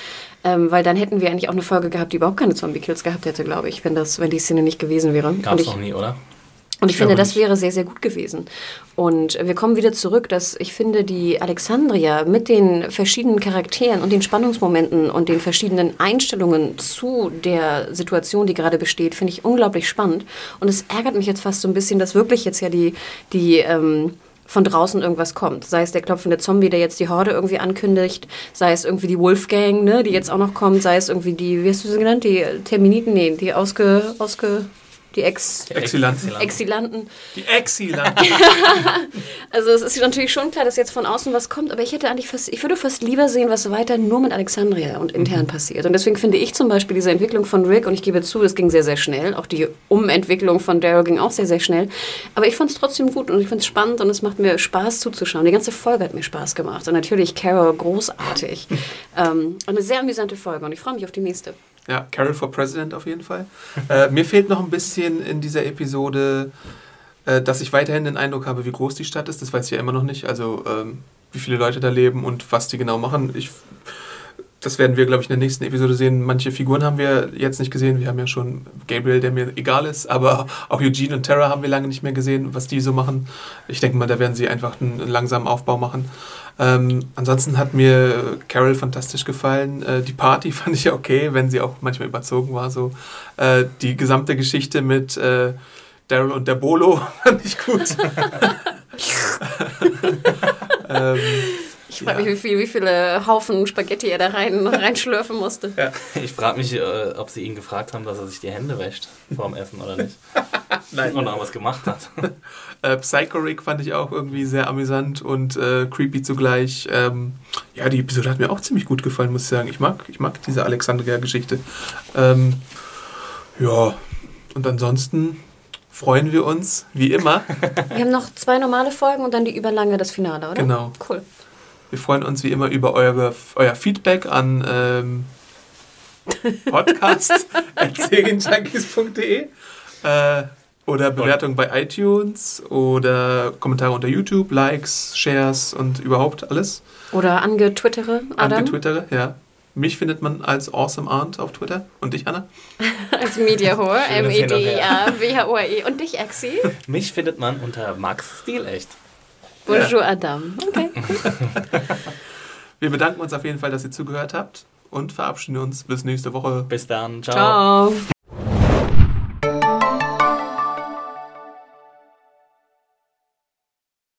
Speaker 2: ähm, weil dann hätten wir eigentlich auch eine Folge gehabt, die überhaupt keine Zombie-Kills gehabt hätte, glaube ich, wenn, das, wenn die Szene nicht gewesen wäre.
Speaker 3: Gab es noch nie, oder?
Speaker 2: Und ich, finde, das wäre sehr, sehr gut gewesen. Und wir kommen wieder zurück, dass ich finde, die Alexandria mit den verschiedenen Charakteren und den Spannungsmomenten und den verschiedenen Einstellungen zu der Situation, die gerade besteht, finde ich unglaublich spannend. Und es ärgert mich jetzt fast so ein bisschen, dass wirklich jetzt ja die, die ähm, von draußen irgendwas kommt. Sei es der klopfende Zombie, der jetzt die Horde irgendwie ankündigt, sei es irgendwie die Wolfgang, ne, die jetzt auch noch kommt, sei es irgendwie die, wie hast du sie genannt, die Terminiten, nee, die ausge, ausge die Ex
Speaker 1: Exilanten.
Speaker 2: Exilanten.
Speaker 1: Die Exilanten.
Speaker 2: also es ist natürlich schon klar, dass jetzt von außen was kommt, aber ich hätte eigentlich fast, ich würde fast lieber sehen, was weiter nur mit Alexandria und intern mhm. passiert. Und deswegen finde ich zum Beispiel diese Entwicklung von Rick, und ich gebe zu, es ging sehr, sehr schnell, auch die Umentwicklung von Daryl ging auch sehr, sehr schnell, aber ich fand es trotzdem gut und ich finde es spannend und es macht mir Spaß zuzuschauen. Die ganze Folge hat mir Spaß gemacht und natürlich Carol großartig. ähm, eine sehr amüsante Folge und ich freue mich auf die nächste.
Speaker 1: Ja, Carol for President auf jeden Fall. äh, mir fehlt noch ein bisschen in dieser Episode, äh, dass ich weiterhin den Eindruck habe, wie groß die Stadt ist. Das weiß ich ja immer noch nicht. Also ähm, wie viele Leute da leben und was die genau machen. Ich, das werden wir, glaube ich, in der nächsten Episode sehen. Manche Figuren haben wir jetzt nicht gesehen. Wir haben ja schon Gabriel, der mir egal ist, aber auch Eugene und Tara haben wir lange nicht mehr gesehen, was die so machen. Ich denke mal, da werden sie einfach einen, einen langsamen Aufbau machen. Ähm, ansonsten hat mir Carol fantastisch gefallen. Äh, die Party fand ich okay, wenn sie auch manchmal überzogen war. So. Äh, die gesamte Geschichte mit äh, Daryl und der Bolo fand ich gut.
Speaker 2: ähm, ich frage mich, wie, viel, wie viele Haufen Spaghetti er da rein, reinschlürfen musste.
Speaker 3: Ja. Ich frage mich, äh, ob sie ihn gefragt haben, dass er sich die Hände wäscht vorm Essen oder nicht. Nein. Und auch was gemacht hat.
Speaker 1: Äh, Psycho Rick fand ich auch irgendwie sehr amüsant und äh, creepy zugleich. Ähm, ja, die Episode hat mir auch ziemlich gut gefallen, muss ich sagen. Ich mag, ich mag diese Alexandria-Geschichte. Ähm, ja, und ansonsten freuen wir uns, wie immer.
Speaker 2: Wir haben noch zwei normale Folgen und dann die überlange, das Finale, oder?
Speaker 1: Genau. Cool. Wir freuen uns wie immer über eure, euer Feedback an ähm, podcast.serienjunkies.de äh, oder Bewertung bei iTunes oder Kommentare unter YouTube, Likes, Shares und überhaupt alles.
Speaker 2: Oder angetwittere,
Speaker 1: Adam. Angetwittere, ja. Mich findet man als Awesome Aunt auf Twitter. Und dich, Anna?
Speaker 2: als Mediahor, M-E-D-I-A-W-H-O-R-E. Und dich, Axi?
Speaker 3: Mich findet man unter Max Stilecht.
Speaker 2: Bonjour ja. Adam. Okay.
Speaker 1: Wir bedanken uns auf jeden Fall, dass ihr zugehört habt und verabschieden uns bis nächste Woche.
Speaker 3: Bis dann. Ciao. Ciao.